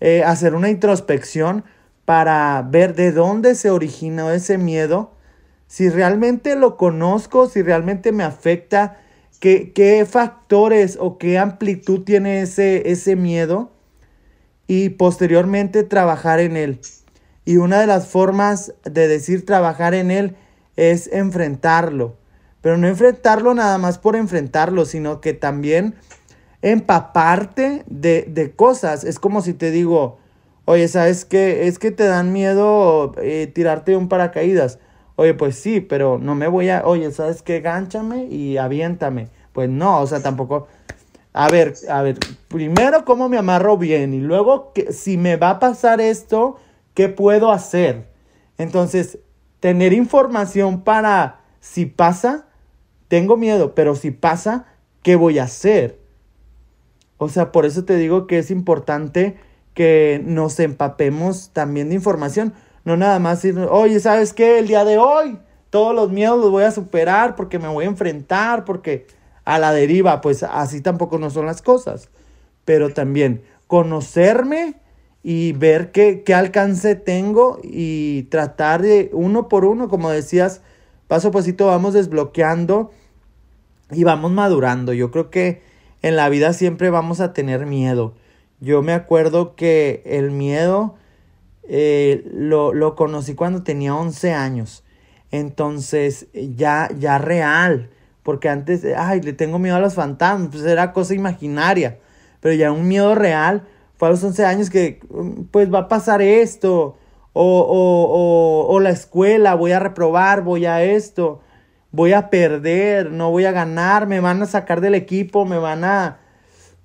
[SPEAKER 2] Eh, hacer una introspección para ver de dónde se originó ese miedo, si realmente lo conozco, si realmente me afecta, qué, qué factores o qué amplitud tiene ese, ese miedo y posteriormente trabajar en él. Y una de las formas de decir trabajar en él es enfrentarlo. Pero no enfrentarlo nada más por enfrentarlo, sino que también empaparte de, de cosas. Es como si te digo, oye, ¿sabes qué? Es que te dan miedo eh, tirarte un paracaídas. Oye, pues sí, pero no me voy a, oye, ¿sabes qué? Gánchame y aviéntame. Pues no, o sea, tampoco. A ver, a ver, primero cómo me amarro bien y luego que, si me va a pasar esto, ¿qué puedo hacer? Entonces, tener información para si pasa, tengo miedo, pero si pasa, ¿qué voy a hacer? O sea, por eso te digo que es importante que nos empapemos también de información. No nada más decir, oye, ¿sabes qué? El día de hoy todos los miedos los voy a superar porque me voy a enfrentar, porque a la deriva, pues así tampoco no son las cosas. Pero también conocerme y ver qué, qué alcance tengo y tratar de uno por uno, como decías, paso a pasito vamos desbloqueando y vamos madurando. Yo creo que en la vida siempre vamos a tener miedo. Yo me acuerdo que el miedo eh, lo, lo, conocí cuando tenía 11 años. Entonces, ya, ya real. Porque antes, ay, le tengo miedo a los fantasmas. Pues era cosa imaginaria. Pero ya un miedo real fue a los 11 años que, pues va a pasar esto. O, o, o, o la escuela, voy a reprobar, voy a esto voy a perder, no voy a ganar, me van a sacar del equipo, me van a,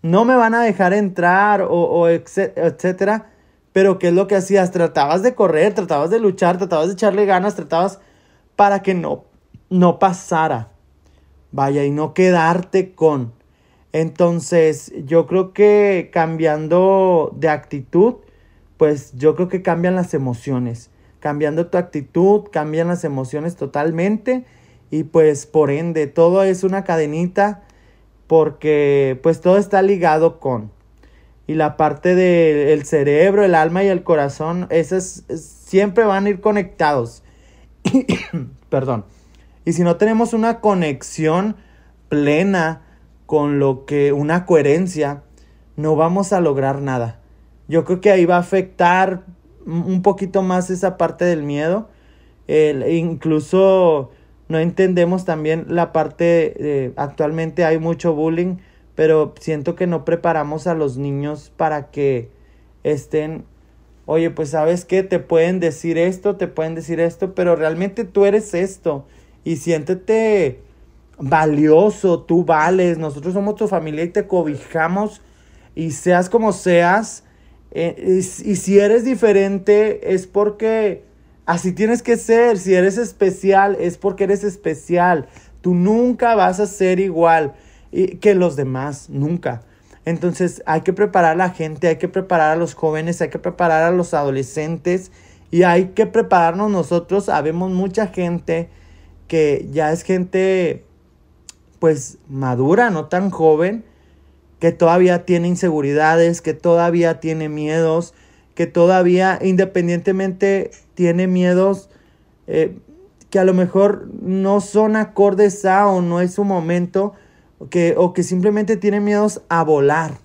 [SPEAKER 2] no me van a dejar entrar o, o etcétera. Pero ¿qué es lo que hacías? Tratabas de correr, tratabas de luchar, tratabas de echarle ganas, tratabas para que no, no pasara. Vaya, y no quedarte con. Entonces, yo creo que cambiando de actitud, pues yo creo que cambian las emociones. Cambiando tu actitud, cambian las emociones totalmente y pues por ende todo es una cadenita porque pues todo está ligado con y la parte del cerebro, el alma y el corazón, esas siempre van a ir conectados. Perdón. Y si no tenemos una conexión plena con lo que una coherencia, no vamos a lograr nada. Yo creo que ahí va a afectar un poquito más esa parte del miedo. El, incluso no entendemos también la parte, actualmente hay mucho bullying, pero siento que no preparamos a los niños para que estén, oye, pues sabes qué, te pueden decir esto, te pueden decir esto, pero realmente tú eres esto y siéntete valioso, tú vales, nosotros somos tu familia y te cobijamos y seas como seas, eh, y si eres diferente es porque Así tienes que ser. Si eres especial, es porque eres especial. Tú nunca vas a ser igual que los demás, nunca. Entonces hay que preparar a la gente, hay que preparar a los jóvenes, hay que preparar a los adolescentes y hay que prepararnos nosotros. Habemos mucha gente que ya es gente pues madura, no tan joven, que todavía tiene inseguridades, que todavía tiene miedos, que todavía independientemente tiene miedos eh, que a lo mejor no son acordes a o no es su momento, que, o que simplemente tiene miedos a volar,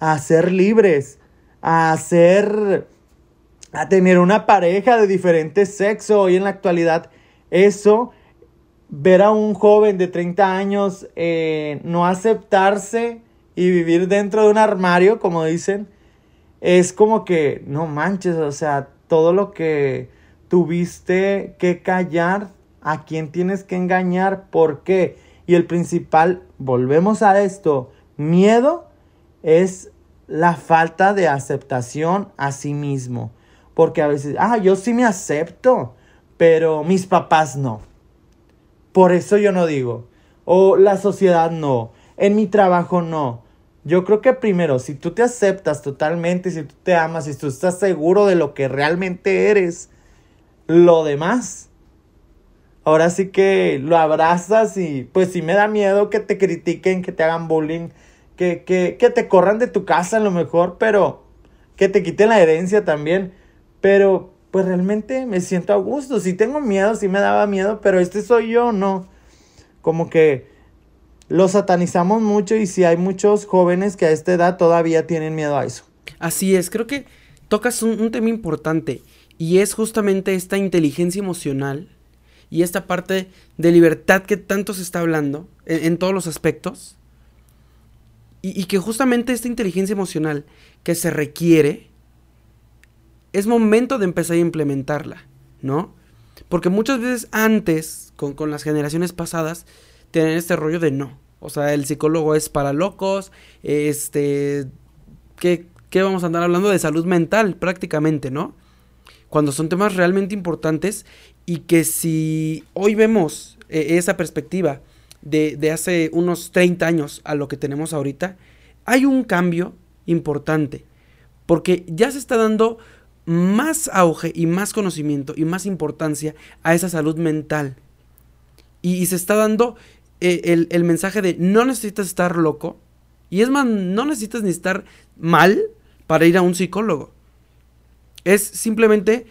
[SPEAKER 2] a ser libres, a ser, a tener una pareja de diferente sexo. Hoy en la actualidad, eso, ver a un joven de 30 años eh, no aceptarse y vivir dentro de un armario, como dicen, es como que, no manches, o sea, todo lo que tuviste que callar, a quién tienes que engañar, por qué. Y el principal, volvemos a esto, miedo es la falta de aceptación a sí mismo. Porque a veces, ah, yo sí me acepto, pero mis papás no. Por eso yo no digo. O la sociedad no. En mi trabajo no. Yo creo que primero, si tú te aceptas totalmente, si tú te amas, si tú estás seguro de lo que realmente eres, lo demás, ahora sí que lo abrazas y pues sí me da miedo que te critiquen, que te hagan bullying, que, que, que te corran de tu casa a lo mejor, pero que te quiten la herencia también. Pero pues realmente me siento a gusto. Si tengo miedo, si me daba miedo, pero este soy yo, no. Como que lo satanizamos mucho y si hay muchos jóvenes que a esta edad todavía tienen miedo a eso.
[SPEAKER 1] Así es, creo que tocas un, tema importante y es justamente esta inteligencia emocional y esta parte de libertad que tanto se está hablando en, todos los aspectos y, y que justamente esta inteligencia emocional que se requiere es momento de empezar a implementarla, ¿no? Porque muchas veces antes, con, con las generaciones pasadas, tienen este rollo de no. O sea, el psicólogo es para locos, este, ¿qué, ¿qué, vamos a andar hablando de salud mental prácticamente, ¿no? Cuando son temas realmente importantes y que si hoy vemos eh, esa perspectiva de, de hace unos 30 años a lo que tenemos ahorita, hay un cambio importante, porque ya se está dando más auge y más conocimiento y más importancia a esa salud mental. Y, se está dando eh, el, mensaje de no necesitas estar loco. Y es más, no necesitas ni estar mal para ir a un psicólogo. Es simplemente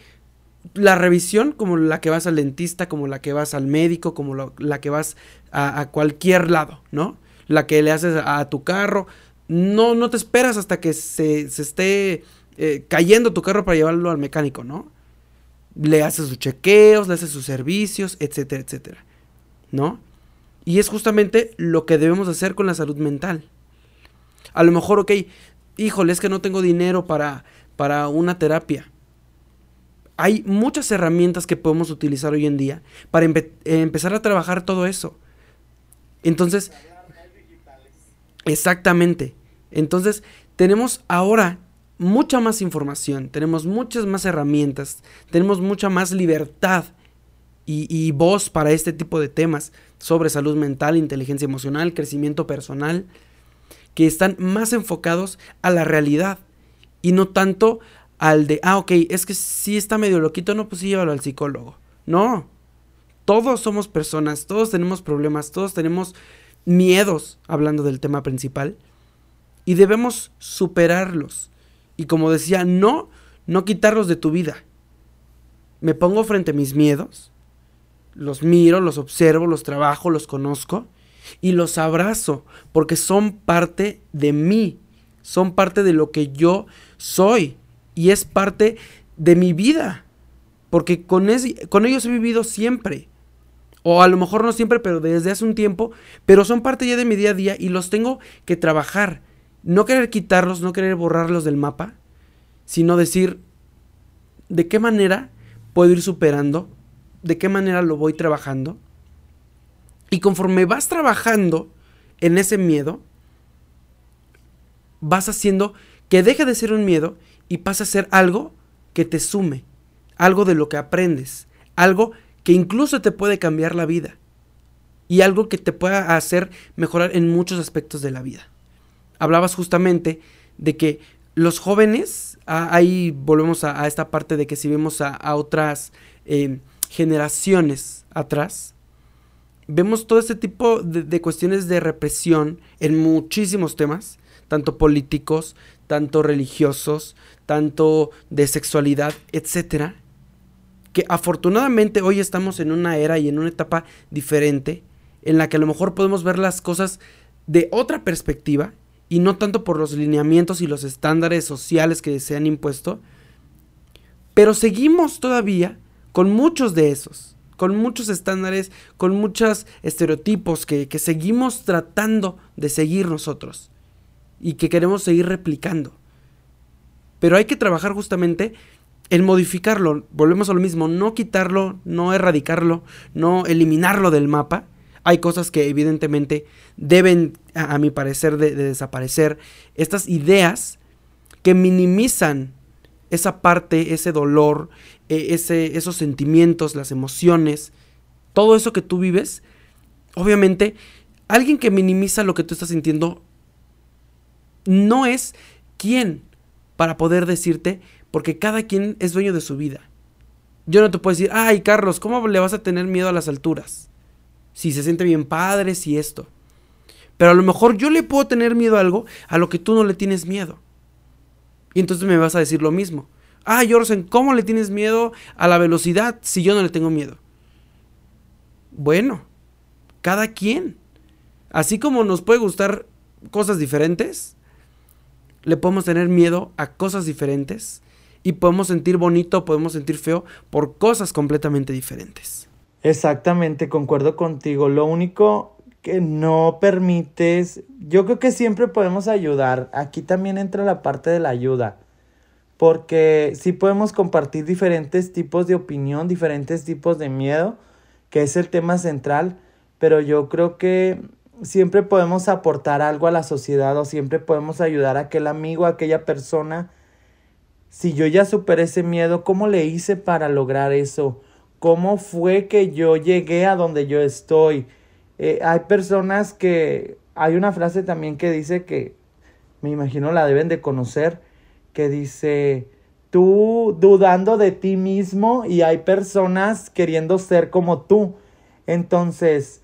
[SPEAKER 1] la revisión como la que vas al dentista, como la que vas al médico, como la que vas a, cualquier lado, ¿no? La que le haces a, tu carro. No, no te esperas hasta que se, se esté eh, cayendo tu carro para llevarlo al mecánico, ¿no? Le haces sus chequeos, le haces sus servicios, etcétera, etcétera, ¿no? Y es justamente lo que debemos hacer con la salud mental. A lo mejor, ok, híjole, es que no tengo dinero para, para una terapia. Hay muchas herramientas que podemos utilizar hoy en día para empezar a trabajar todo eso. Entonces, exactamente. Entonces, tenemos ahora mucha más información, tenemos muchas más herramientas, tenemos mucha más libertad y, voz para este tipo de temas sobre salud mental, inteligencia emocional, crecimiento personal, que están más enfocados a la realidad y no tanto al de, ah, ok, es que si está medio loquito, no, pues sí, llévalo al psicólogo. No, todos somos personas, todos tenemos problemas, todos tenemos miedos, hablando del tema principal, y debemos superarlos. Y como decía, no, no quitarlos de tu vida. Me pongo frente a mis miedos los miro, los observo, los trabajo, los conozco y los abrazo porque son parte de mí, son parte de lo que yo soy y es parte de mi vida, porque con, con ellos he vivido siempre. O a lo mejor no siempre, pero desde hace un tiempo, pero son parte ya de mi día a día y los tengo que trabajar. No querer quitarlos, no querer borrarlos del mapa, sino decir de qué manera puedo ir superando de qué manera lo voy trabajando. Y conforme vas trabajando en ese miedo, vas haciendo que deje de ser un miedo y pase a ser algo que te sume, algo de lo que aprendes, algo que incluso te puede cambiar la vida y algo que te pueda hacer mejorar en muchos aspectos de la vida. Hablabas justamente de que los jóvenes, ahí volvemos a, esta parte de que si vemos a, otras eh, generaciones atrás, vemos todo este tipo de, cuestiones de represión en muchísimos temas, tanto políticos, tanto religiosos, tanto de sexualidad, etcétera, que afortunadamente hoy estamos en una era y en una etapa diferente en la que a lo mejor podemos ver las cosas de otra perspectiva y no tanto por los lineamientos y los estándares sociales que se han impuesto, pero seguimos todavía con muchos de esos, con muchos estándares, con muchos estereotipos que, seguimos tratando de seguir nosotros y que queremos seguir replicando. Pero hay que trabajar justamente en modificarlo. Volvemos a lo mismo, no quitarlo, no erradicarlo, no eliminarlo del mapa. Hay cosas que evidentemente deben, a, mi parecer, de, desaparecer. Estas ideas que minimizan esa parte, ese dolor, e, ese, esos sentimientos, las emociones, todo eso que tú vives, obviamente, alguien que minimiza lo que tú estás sintiendo no es quien para poder decirte, porque cada quien es dueño de su vida. Yo no te puedo decir, ay Carlos, ¿cómo le vas a tener miedo a las alturas? Si se siente bien padre, si esto. Pero a lo mejor yo le puedo tener miedo a algo a lo que tú no le tienes miedo. Y entonces me vas a decir lo mismo. Ah, Jorsen, ¿cómo le tienes miedo a la velocidad si yo no le tengo miedo? Bueno, cada quien. Así como nos puede gustar cosas diferentes, le podemos tener miedo a cosas diferentes y podemos sentir bonito, podemos sentir feo por cosas completamente diferentes.
[SPEAKER 2] Exactamente, concuerdo contigo. Lo único que no permites, yo creo que siempre podemos ayudar. Aquí también entra la parte de la ayuda. Porque sí podemos compartir diferentes tipos de opinión, diferentes tipos de miedo, que es el tema central, pero yo creo que siempre podemos aportar algo a la sociedad o siempre podemos ayudar a aquel amigo, a aquella persona. Si yo ya superé ese miedo, ¿cómo le hice para lograr eso? ¿Cómo fue que yo llegué a donde yo estoy? Eh, hay personas que, hay una frase también que dice que, me imagino la deben de conocer, que dice, tú dudando de ti mismo y hay personas queriendo ser como tú. Entonces,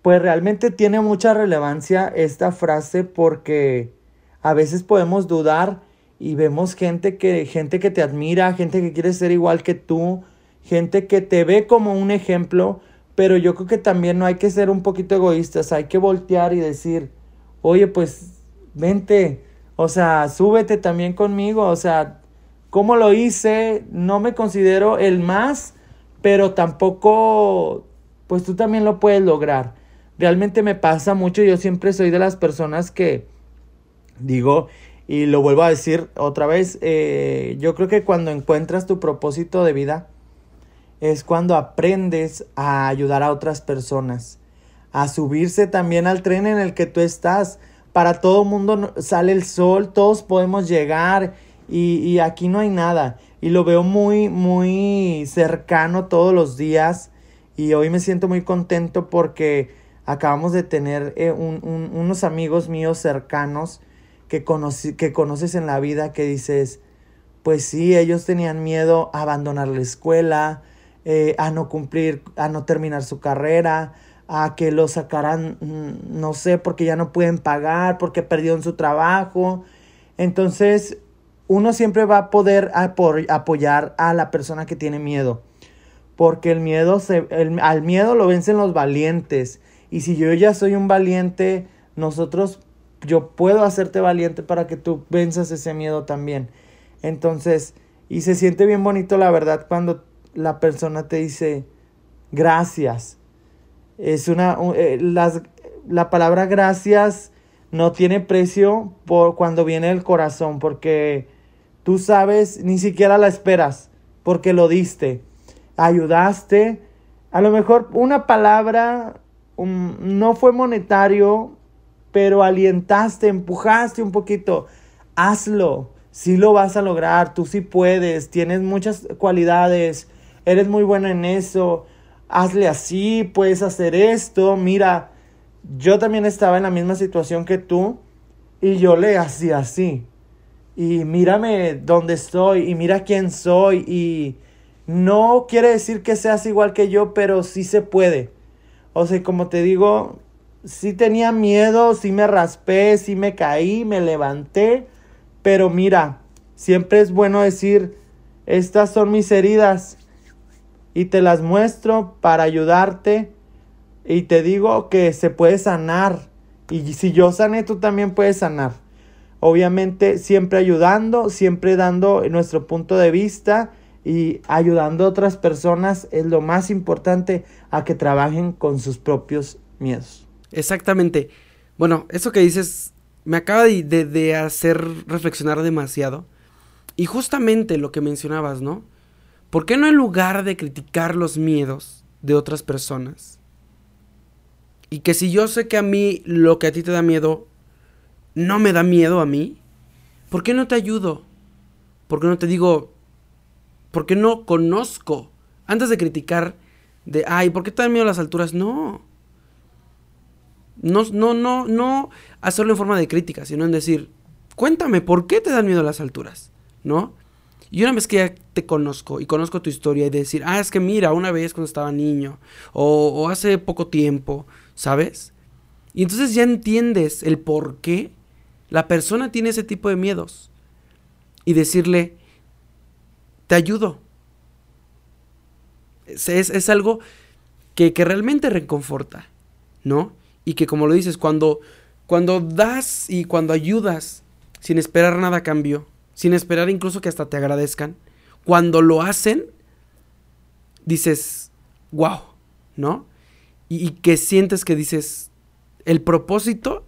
[SPEAKER 2] pues realmente tiene mucha relevancia esta frase porque a veces podemos dudar y vemos gente que gente que te admira, gente que quiere ser igual que tú, gente que te ve como un ejemplo, pero yo creo que también no hay que ser un poquito egoístas, hay que voltear y decir, "Oye, pues vente, o sea, súbete también conmigo, o sea, ¿cómo lo hice? No me considero el más, pero tampoco pues tú también lo puedes lograr." realmente me pasa mucho. Yo siempre soy de las personas que digo, y lo vuelvo a decir otra vez, eh, yo creo que cuando encuentras tu propósito de vida es cuando aprendes a ayudar a otras personas, a subirse también al tren en el que tú estás. Para todo mundo sale el sol, todos podemos llegar y, y aquí no hay nada. Y lo veo muy, muy cercano todos los días y hoy me siento muy contento porque acabamos de tener eh, unos amigos míos cercanos que, que conoces en la vida que dices, pues sí, ellos tenían miedo a abandonar la escuela, eh, a no cumplir, a no terminar su carrera, a que lo sacaran, mm, no sé, porque ya no pueden pagar, porque perdieron su trabajo. Entonces, uno siempre va a poder apoyar a la persona que tiene miedo, porque el miedo se, al miedo lo vencen los valientes y si yo ya soy un valiente, nosotros, yo puedo hacerte valiente para que tú venzas ese miedo también. Entonces, y se siente bien bonito la verdad cuando la persona te dice gracias. Es una, eh, las, la palabra gracias no tiene precio por cuando viene el corazón, porque tú sabes, ni siquiera la esperas, porque lo diste, ayudaste. A lo mejor una palabra no fue monetario, pero alientaste, empujaste un poquito. Hazlo, si lo vas a lograr, tú sí puedes, tienes muchas cualidades, eres muy bueno en eso, hazle así, puedes hacer esto, mira, yo también estaba en la misma situación que tú y yo le hacía así. Y mírame dónde estoy y mira quién soy y no quiere decir que seas igual que yo, pero sí se puede. O sea, como te digo, sí tenía miedo, sí me raspé, sí me caí, me levanté, pero mira, siempre es bueno decir, estas son mis heridas y te las muestro para ayudarte y te digo que se puede sanar y si yo sané, tú también puedes sanar. Obviamente siempre ayudando, siempre dando nuestro punto de vista y ayudando a otras personas es lo más importante a que trabajen con sus propios miedos.
[SPEAKER 1] Exactamente. Bueno, eso que dices me acaba de, de, hacer reflexionar demasiado. Y justamente lo que mencionabas, ¿no? ¿Por qué no en lugar de criticar los miedos de otras personas? Y que si yo sé que a mí lo que a ti te da miedo no me da miedo a mí, ¿Por qué no te ayudo? ¿Por qué no te digo, por qué no conozco? Antes de criticar de, ay, ¿por qué te dan miedo las alturas? No. No, no, no, no hacerlo en forma de crítica, sino en decir, cuéntame, ¿por qué te dan miedo las alturas? ¿No? Y una vez que ya te conozco y conozco tu historia y decir, ah, es que mira, una vez cuando estaba niño, o, hace poco tiempo, ¿sabes? Y entonces ya entiendes el por qué la persona tiene ese tipo de miedos. Y decirle, te ayudo. Es, es, algo que, que, realmente reconforta, ¿no? Y que como lo dices, cuando, cuando das y cuando ayudas sin esperar nada a cambio, sin esperar incluso que hasta te agradezcan, cuando lo hacen, dices, wow, ¿no? Y, y que sientes que dices, el propósito,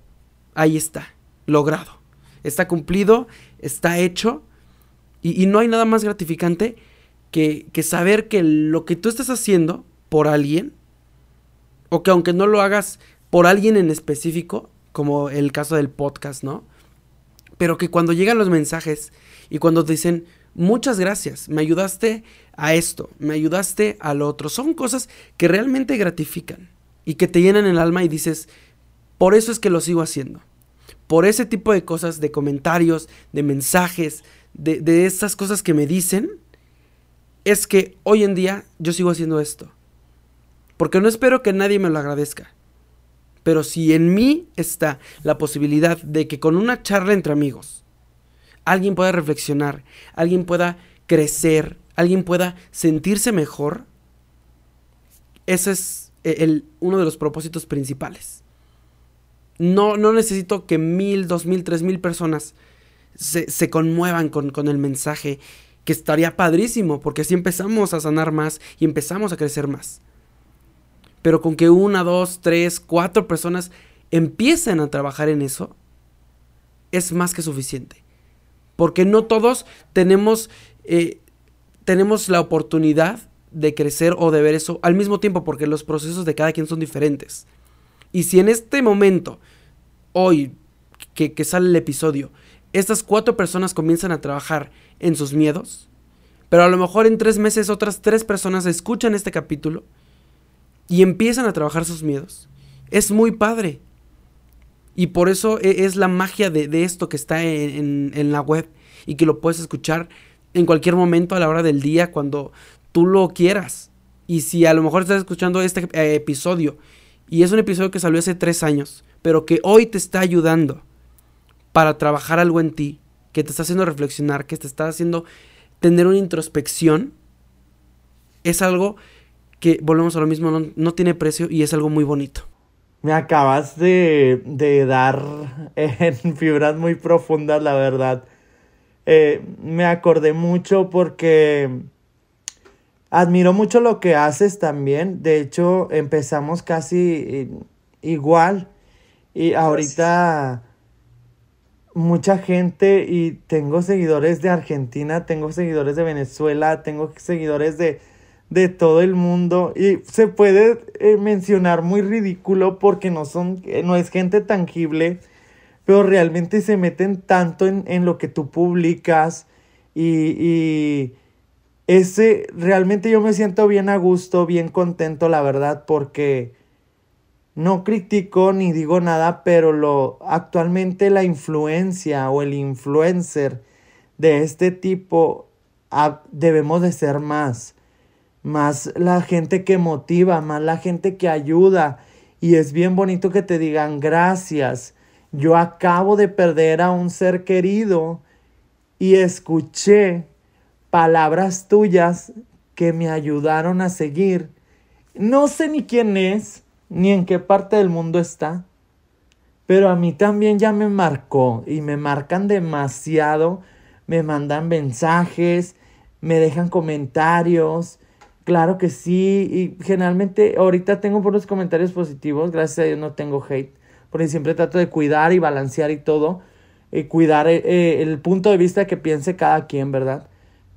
[SPEAKER 1] ahí está, logrado. Está cumplido, está hecho. Y, no hay nada más gratificante que, que, saber que lo que tú estás haciendo por alguien, o que aunque no lo hagas por alguien en específico, como el caso del podcast, ¿no? Pero que cuando llegan los mensajes y cuando te dicen, muchas gracias, me ayudaste a esto, me ayudaste al otro, son cosas que realmente gratifican y que te llenan el alma y dices, por eso es que lo sigo haciendo. Por ese tipo de cosas, de comentarios, de mensajes, de, de cosas que me dicen, es que hoy en día yo sigo haciendo esto. Porque no espero que nadie me lo agradezca. Pero si en mí está la posibilidad de que con una charla entre amigos alguien pueda reflexionar, alguien pueda crecer, alguien pueda sentirse mejor, ese es el, uno de los propósitos principales. No, no necesito que mil, dos mil, tres mil personas se, se conmuevan con, con el mensaje, que estaría padrísimo, porque así empezamos a sanar más y empezamos a crecer más. Pero con que una, dos, tres, cuatro personas empiecen a trabajar en eso, es más que suficiente. Porque no todos tenemos, eh, tenemos la oportunidad de crecer o de ver eso al mismo tiempo, porque los procesos de cada quien son diferentes. Y si en este momento, hoy que, sale el episodio, estas cuatro personas comienzan a trabajar en sus miedos, pero a lo mejor en tres meses otras tres personas escuchan este capítulo y empiezan a trabajar sus miedos. Es muy padre. Y por eso e, es la magia de, esto que está en, en, la web y que lo puedes escuchar en cualquier momento a la hora del día cuando tú lo quieras. Y si a lo mejor estás escuchando este eh, episodio y es un episodio que salió hace tres años, pero que hoy te está ayudando para trabajar algo en ti, que te está haciendo reflexionar, que te está haciendo tener una introspección, es algo que, volvemos a lo mismo, no, tiene precio y es algo muy bonito.
[SPEAKER 2] Me acabas de, de dar en fibras muy profundas, la verdad. Eh, me acordé mucho porque Admiro mucho lo que haces también. De hecho, empezamos casi igual. Y ahorita mucha gente y tengo seguidores de Argentina, tengo seguidores de Venezuela, tengo seguidores de, de todo el mundo. Y se puede eh, mencionar muy ridículo porque no son, eh, no es gente tangible, pero realmente se meten tanto en, en lo que tú publicas y, y ese realmente yo me siento bien a gusto, bien contento, la verdad, porque no critico ni digo nada, pero lo actualmente la influencia o el influencer de este tipo debemos de ser más, más la gente que motiva, más la gente que ayuda y es bien bonito que te digan gracias. Yo acabo de perder a un ser querido y escuché palabras tuyas que me ayudaron a seguir. No sé ni quién es, ni en qué parte del mundo está, pero a mí también ya me marcó y me marcan demasiado, me mandan mensajes, me dejan comentarios. Claro que sí, y generalmente ahorita tengo puros comentarios positivos, gracias a Dios no tengo hate, porque siempre trato de cuidar y balancear y todo, y cuidar eh, eh, el punto de vista que piense cada quien, ¿verdad?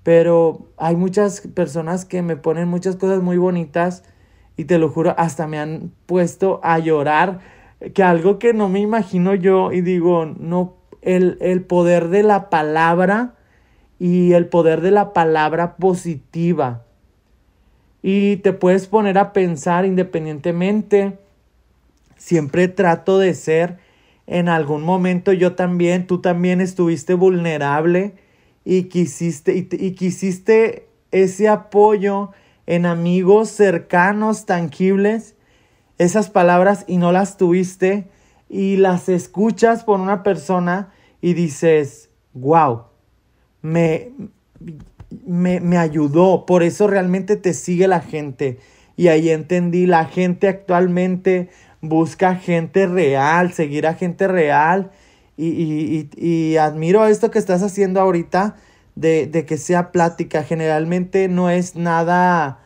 [SPEAKER 2] pero hay muchas personas que me ponen muchas cosas muy bonitas y te lo juro, hasta me han puesto a llorar, que algo que no me imagino yo y digo, no, el, el poder de la palabra y el poder de la palabra positiva. Y te puedes poner a pensar independientemente. Siempre trato de ser en algún momento yo también, tú también estuviste vulnerable y quisiste, y, y quisiste ese apoyo en amigos cercanos, tangibles, esas palabras y no las tuviste y las escuchas por una persona y dices, wow, me, me, me ayudó, por eso realmente te sigue la gente. Y ahí entendí, la gente actualmente busca gente real, seguir a gente real. Y, y, y, admiro esto que estás haciendo ahorita de, de, que sea plática. Generalmente no es nada,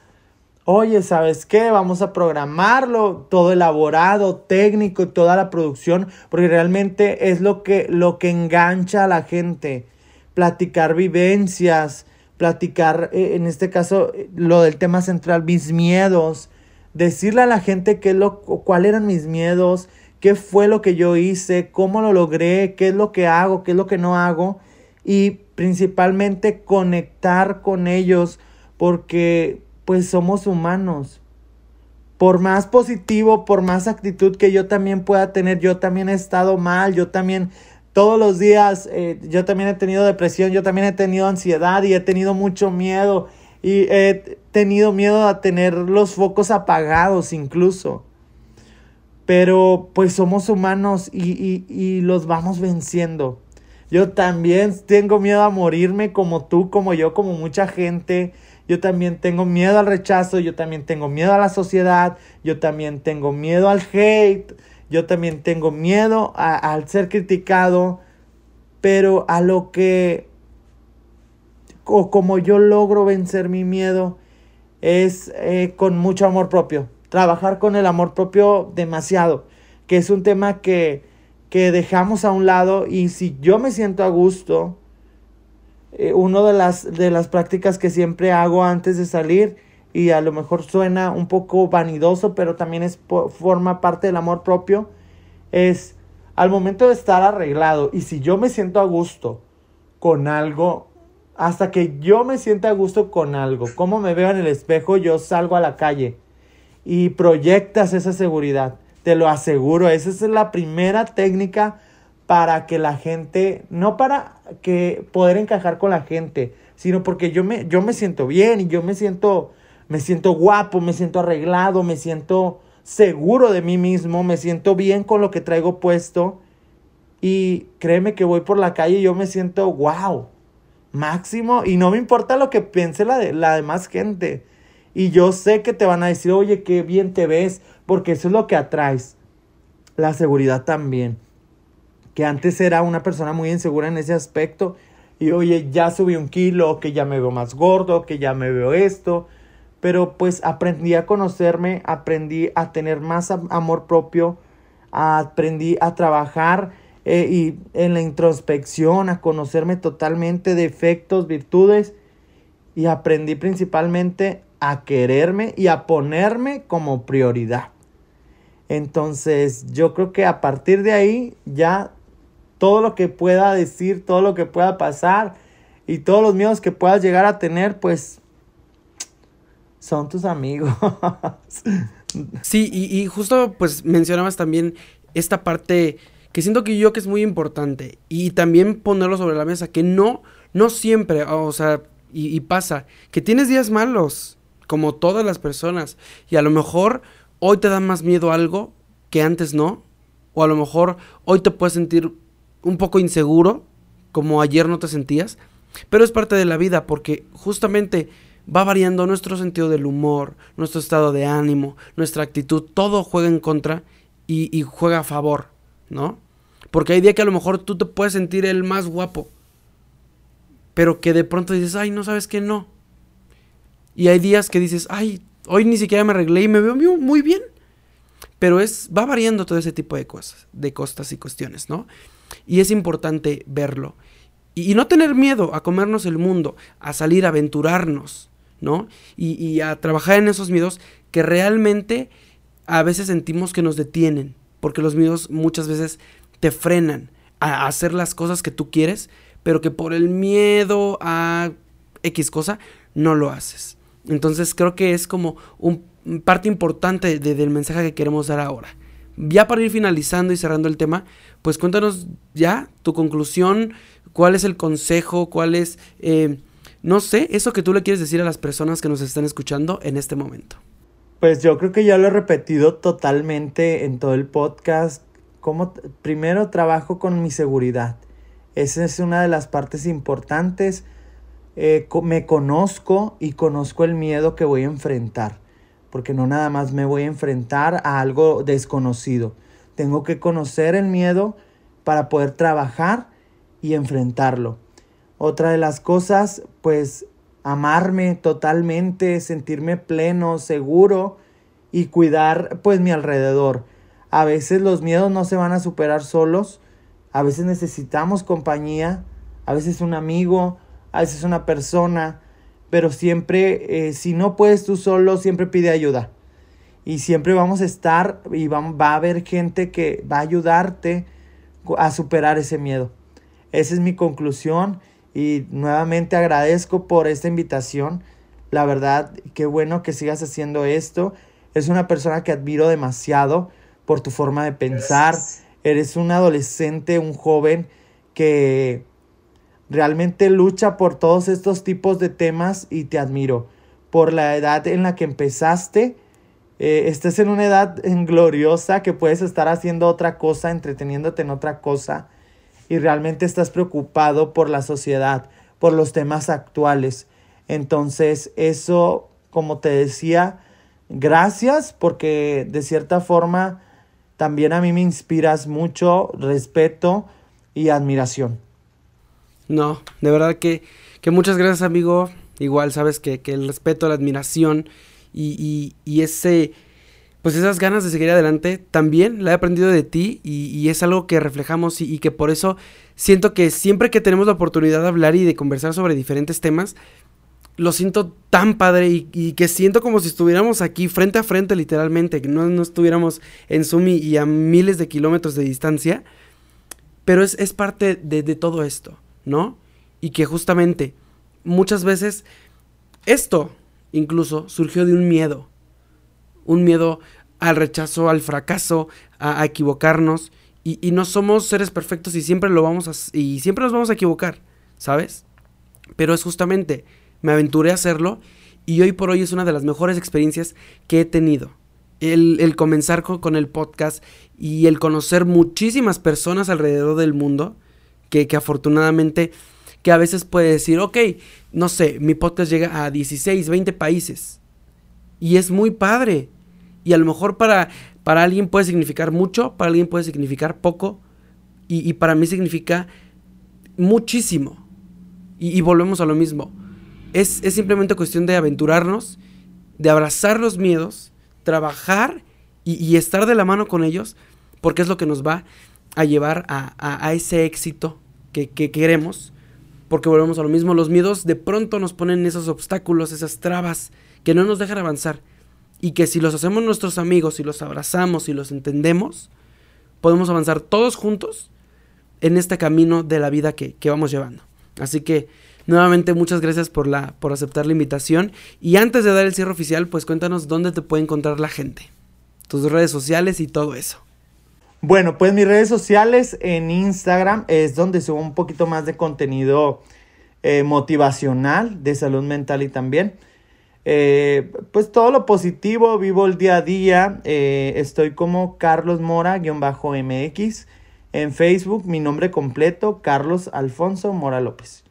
[SPEAKER 2] oye, ¿sabes qué? Vamos a programarlo, todo elaborado, técnico, toda la producción, porque realmente es lo que, lo que engancha a la gente. Platicar vivencias, platicar, eh, en este caso, lo del tema central, mis miedos, decirle a la gente qué lo, cuáles eran mis miedos, qué fue lo que yo hice, cómo lo logré, qué es lo que hago, qué es lo que no hago y principalmente conectar con ellos porque pues somos humanos. Por más positivo, por más actitud que yo también pueda tener, yo también he estado mal, yo también todos los días, eh, yo también he tenido depresión, yo también he tenido ansiedad y he tenido mucho miedo y he tenido miedo a tener los focos apagados incluso. Pero pues somos humanos y, y, los vamos venciendo. Yo también tengo miedo a morirme como tú, como yo, como mucha gente. Yo también tengo miedo al rechazo, yo también tengo miedo a la sociedad, yo también tengo miedo al hate, yo también tengo miedo al ser criticado, pero a lo que o como yo logro vencer mi miedo es eh, con mucho amor propio. Trabajar con el amor propio demasiado, que es un tema que, que dejamos a un lado y si yo me siento a gusto, eh, una de las, de las prácticas que siempre hago antes de salir y a lo mejor suena un poco vanidoso, pero también es, forma parte del amor propio, es al momento de estar arreglado y si yo me siento a gusto con algo, hasta que yo me sienta a gusto con algo. Como me veo en el espejo, yo salgo a la calle y proyectas esa seguridad. Te lo aseguro, esa es la primera técnica para que la gente, no para que poder encajar con la gente, sino porque yo me, yo me siento bien y yo me siento, me siento guapo, me siento arreglado, me siento seguro de mí mismo, me siento bien con lo que traigo puesto y créeme que voy por la calle y yo me siento wow máximo y no me importa lo que piense la, de, la demás gente. Y yo sé que te van a decir, oye, qué bien te ves, porque eso es lo que atraes. La seguridad también. Que antes era una persona muy insegura en ese aspecto. Y oye, ya subí un kilo, que ya me veo más gordo, que ya me veo esto. Pero pues aprendí a conocerme, aprendí a tener más amor propio, aprendí a trabajar eh, y en la introspección, a conocerme totalmente defectos, virtudes y aprendí principalmente a quererme y a ponerme como prioridad. Entonces yo creo que a partir de ahí ya todo lo que pueda decir, todo lo que pueda pasar y todos los miedos que puedas llegar a tener, pues son tus amigos.
[SPEAKER 1] Sí, y, y justo pues mencionabas también esta parte que siento que yo que es muy importante y también ponerlo sobre la mesa, que no, no siempre, o sea, y, pasa, que tienes días malos, como todas las personas, y a lo mejor hoy te da más miedo algo que antes no, o a lo mejor hoy te puedes sentir un poco inseguro, como ayer no te sentías, pero es parte de la vida porque justamente va variando nuestro sentido del humor, nuestro estado de ánimo, nuestra actitud, todo juega en contra y, y juega a favor. ¿no? Porque hay días que a lo mejor tú te puedes sentir el más guapo, pero que de pronto dices, ay, no sabes que no. Y hay días que dices, ay, hoy ni siquiera me arreglé y me veo muy bien. Pero es, va variando todo ese tipo de cosas, de costas y cuestiones, ¿no? Y es importante verlo. Y, no tener miedo a comernos el mundo, a salir a aventurarnos, ¿no? Y, y a trabajar en esos miedos que realmente a veces sentimos que nos detienen porque los miedos muchas veces te frenan a hacer las cosas que tú quieres, pero que por el miedo a X cosa no lo haces. Entonces creo que es como un parte importante del mensaje que queremos dar ahora. Ya para ir finalizando y cerrando el tema, pues cuéntanos ya tu conclusión, cuál es el consejo, cuál es, eh, no sé, eso que tú le quieres decir a las personas que nos están escuchando en este momento.
[SPEAKER 2] Pues yo creo que ya lo he repetido totalmente en todo el podcast. Como primero trabajo con mi seguridad. Esa es una de las partes importantes. Eh, me conozco y conozco el miedo que voy a enfrentar. Porque no nada más me voy a enfrentar a algo desconocido. Tengo que conocer el miedo para poder trabajar y enfrentarlo. Otra de las cosas, pues amarme totalmente, sentirme pleno, seguro y cuidar pues mi alrededor. A veces los miedos no se van a superar solos, a veces necesitamos compañía, a veces un amigo, a veces una persona, pero siempre, eh, si no puedes tú solo, siempre pide ayuda. Y siempre vamos a estar y va, va a haber gente que va a ayudarte a superar ese miedo. Esa es mi conclusión y nuevamente agradezco por esta invitación. La verdad, qué bueno que sigas haciendo esto. Es una persona que admiro demasiado por tu forma de pensar. Eres un adolescente, un joven que realmente lucha por todos estos tipos de temas y te admiro. Por la edad en la que empezaste, eh, estás en una edad gloriosa que puedes estar haciendo otra cosa, entreteniéndote en otra cosa y realmente estás preocupado por la sociedad, por los temas actuales. Entonces, eso, como te decía, gracias porque de cierta forma también a mí me inspiras mucho respeto y admiración.
[SPEAKER 1] No, de verdad que, que muchas gracias amigo. Igual sabes que, que el respeto, la admiración y, y, y ese pues esas ganas de seguir adelante también la he aprendido de ti y, es algo que reflejamos y, que por eso siento que siempre que tenemos la oportunidad de hablar y de conversar sobre diferentes temas, lo siento tan padre y, que siento como si estuviéramos aquí frente a frente literalmente, que no, no estuviéramos en Zoom y, a miles de kilómetros de distancia, pero es, es parte de, de todo esto, ¿no? Y que justamente muchas veces esto incluso surgió de un miedo un miedo al rechazo, al fracaso, a, equivocarnos. Y, no somos seres perfectos y siempre lo vamos y siempre nos vamos a equivocar, ¿sabes? Pero es justamente, me aventuré a hacerlo y hoy por hoy es una de las mejores experiencias que he tenido. El, comenzar con, con, el podcast y el conocer muchísimas personas alrededor del mundo que, que afortunadamente, que a veces puede decir, ok, no sé, mi podcast llega a 16, 20 países. Y es muy padre. Y a lo mejor para, para alguien puede significar mucho, para alguien puede significar poco. Y, para mí significa muchísimo. Y, volvemos a lo mismo. Es, es, simplemente cuestión de aventurarnos, de abrazar los miedos, trabajar y, estar de la mano con ellos, porque es lo que nos va a llevar a, ese éxito que, que, queremos. Porque volvemos a lo mismo, los miedos de pronto nos ponen esos obstáculos, esas trabas que no nos dejan avanzar y que si los hacemos nuestros amigos, si los abrazamos, y los entendemos, podemos avanzar todos juntos en este camino de la vida que, vamos llevando. Así que nuevamente muchas gracias por, la, por aceptar la invitación y antes de dar el cierre oficial, pues cuéntanos dónde te puede encontrar la gente, tus redes sociales y todo eso.
[SPEAKER 2] Bueno, pues mis redes sociales en Instagram es donde subo un poquito más de contenido eh, motivacional, de salud mental y también. Eh, pues todo lo positivo, vivo el día a día. Eh, estoy como Carlos Mora-MX. En Facebook, mi nombre completo, Carlos Alfonso Mora López.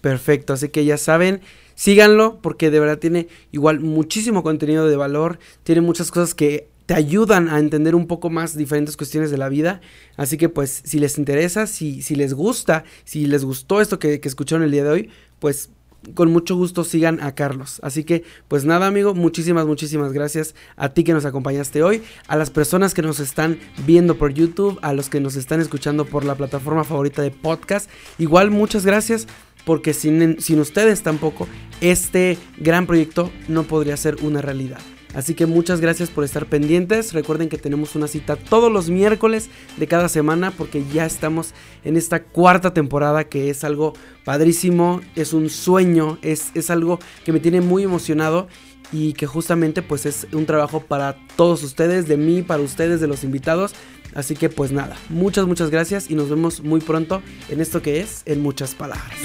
[SPEAKER 1] Perfecto, así que ya saben, síganlo porque de verdad tiene igual muchísimo contenido de valor, tiene muchas cosas que te ayudan a entender un poco más diferentes cuestiones de la vida. Así que pues si les interesa, si, si les gusta, si les gustó esto que, que escucharon el día de hoy, pues con mucho gusto sigan a Carlos. Así que, pues nada, amigo, muchísimas, muchísimas gracias a ti que nos acompañaste hoy, a las personas que nos están viendo por YouTube, a los que nos están escuchando por la plataforma favorita de podcast. Igual, muchas gracias. Porque sin, sin ustedes tampoco este gran proyecto no podría ser una realidad. Así que muchas gracias por estar pendientes. Recuerden que tenemos una cita todos los miércoles de cada semana porque ya estamos en esta cuarta temporada que es algo padrísimo, es un sueño, es, es algo que me tiene muy emocionado y que justamente pues es un trabajo para todos ustedes, de mí, para ustedes, de los invitados. Así que pues nada, muchas, muchas gracias y nos vemos muy pronto en esto que es En muchas palabras.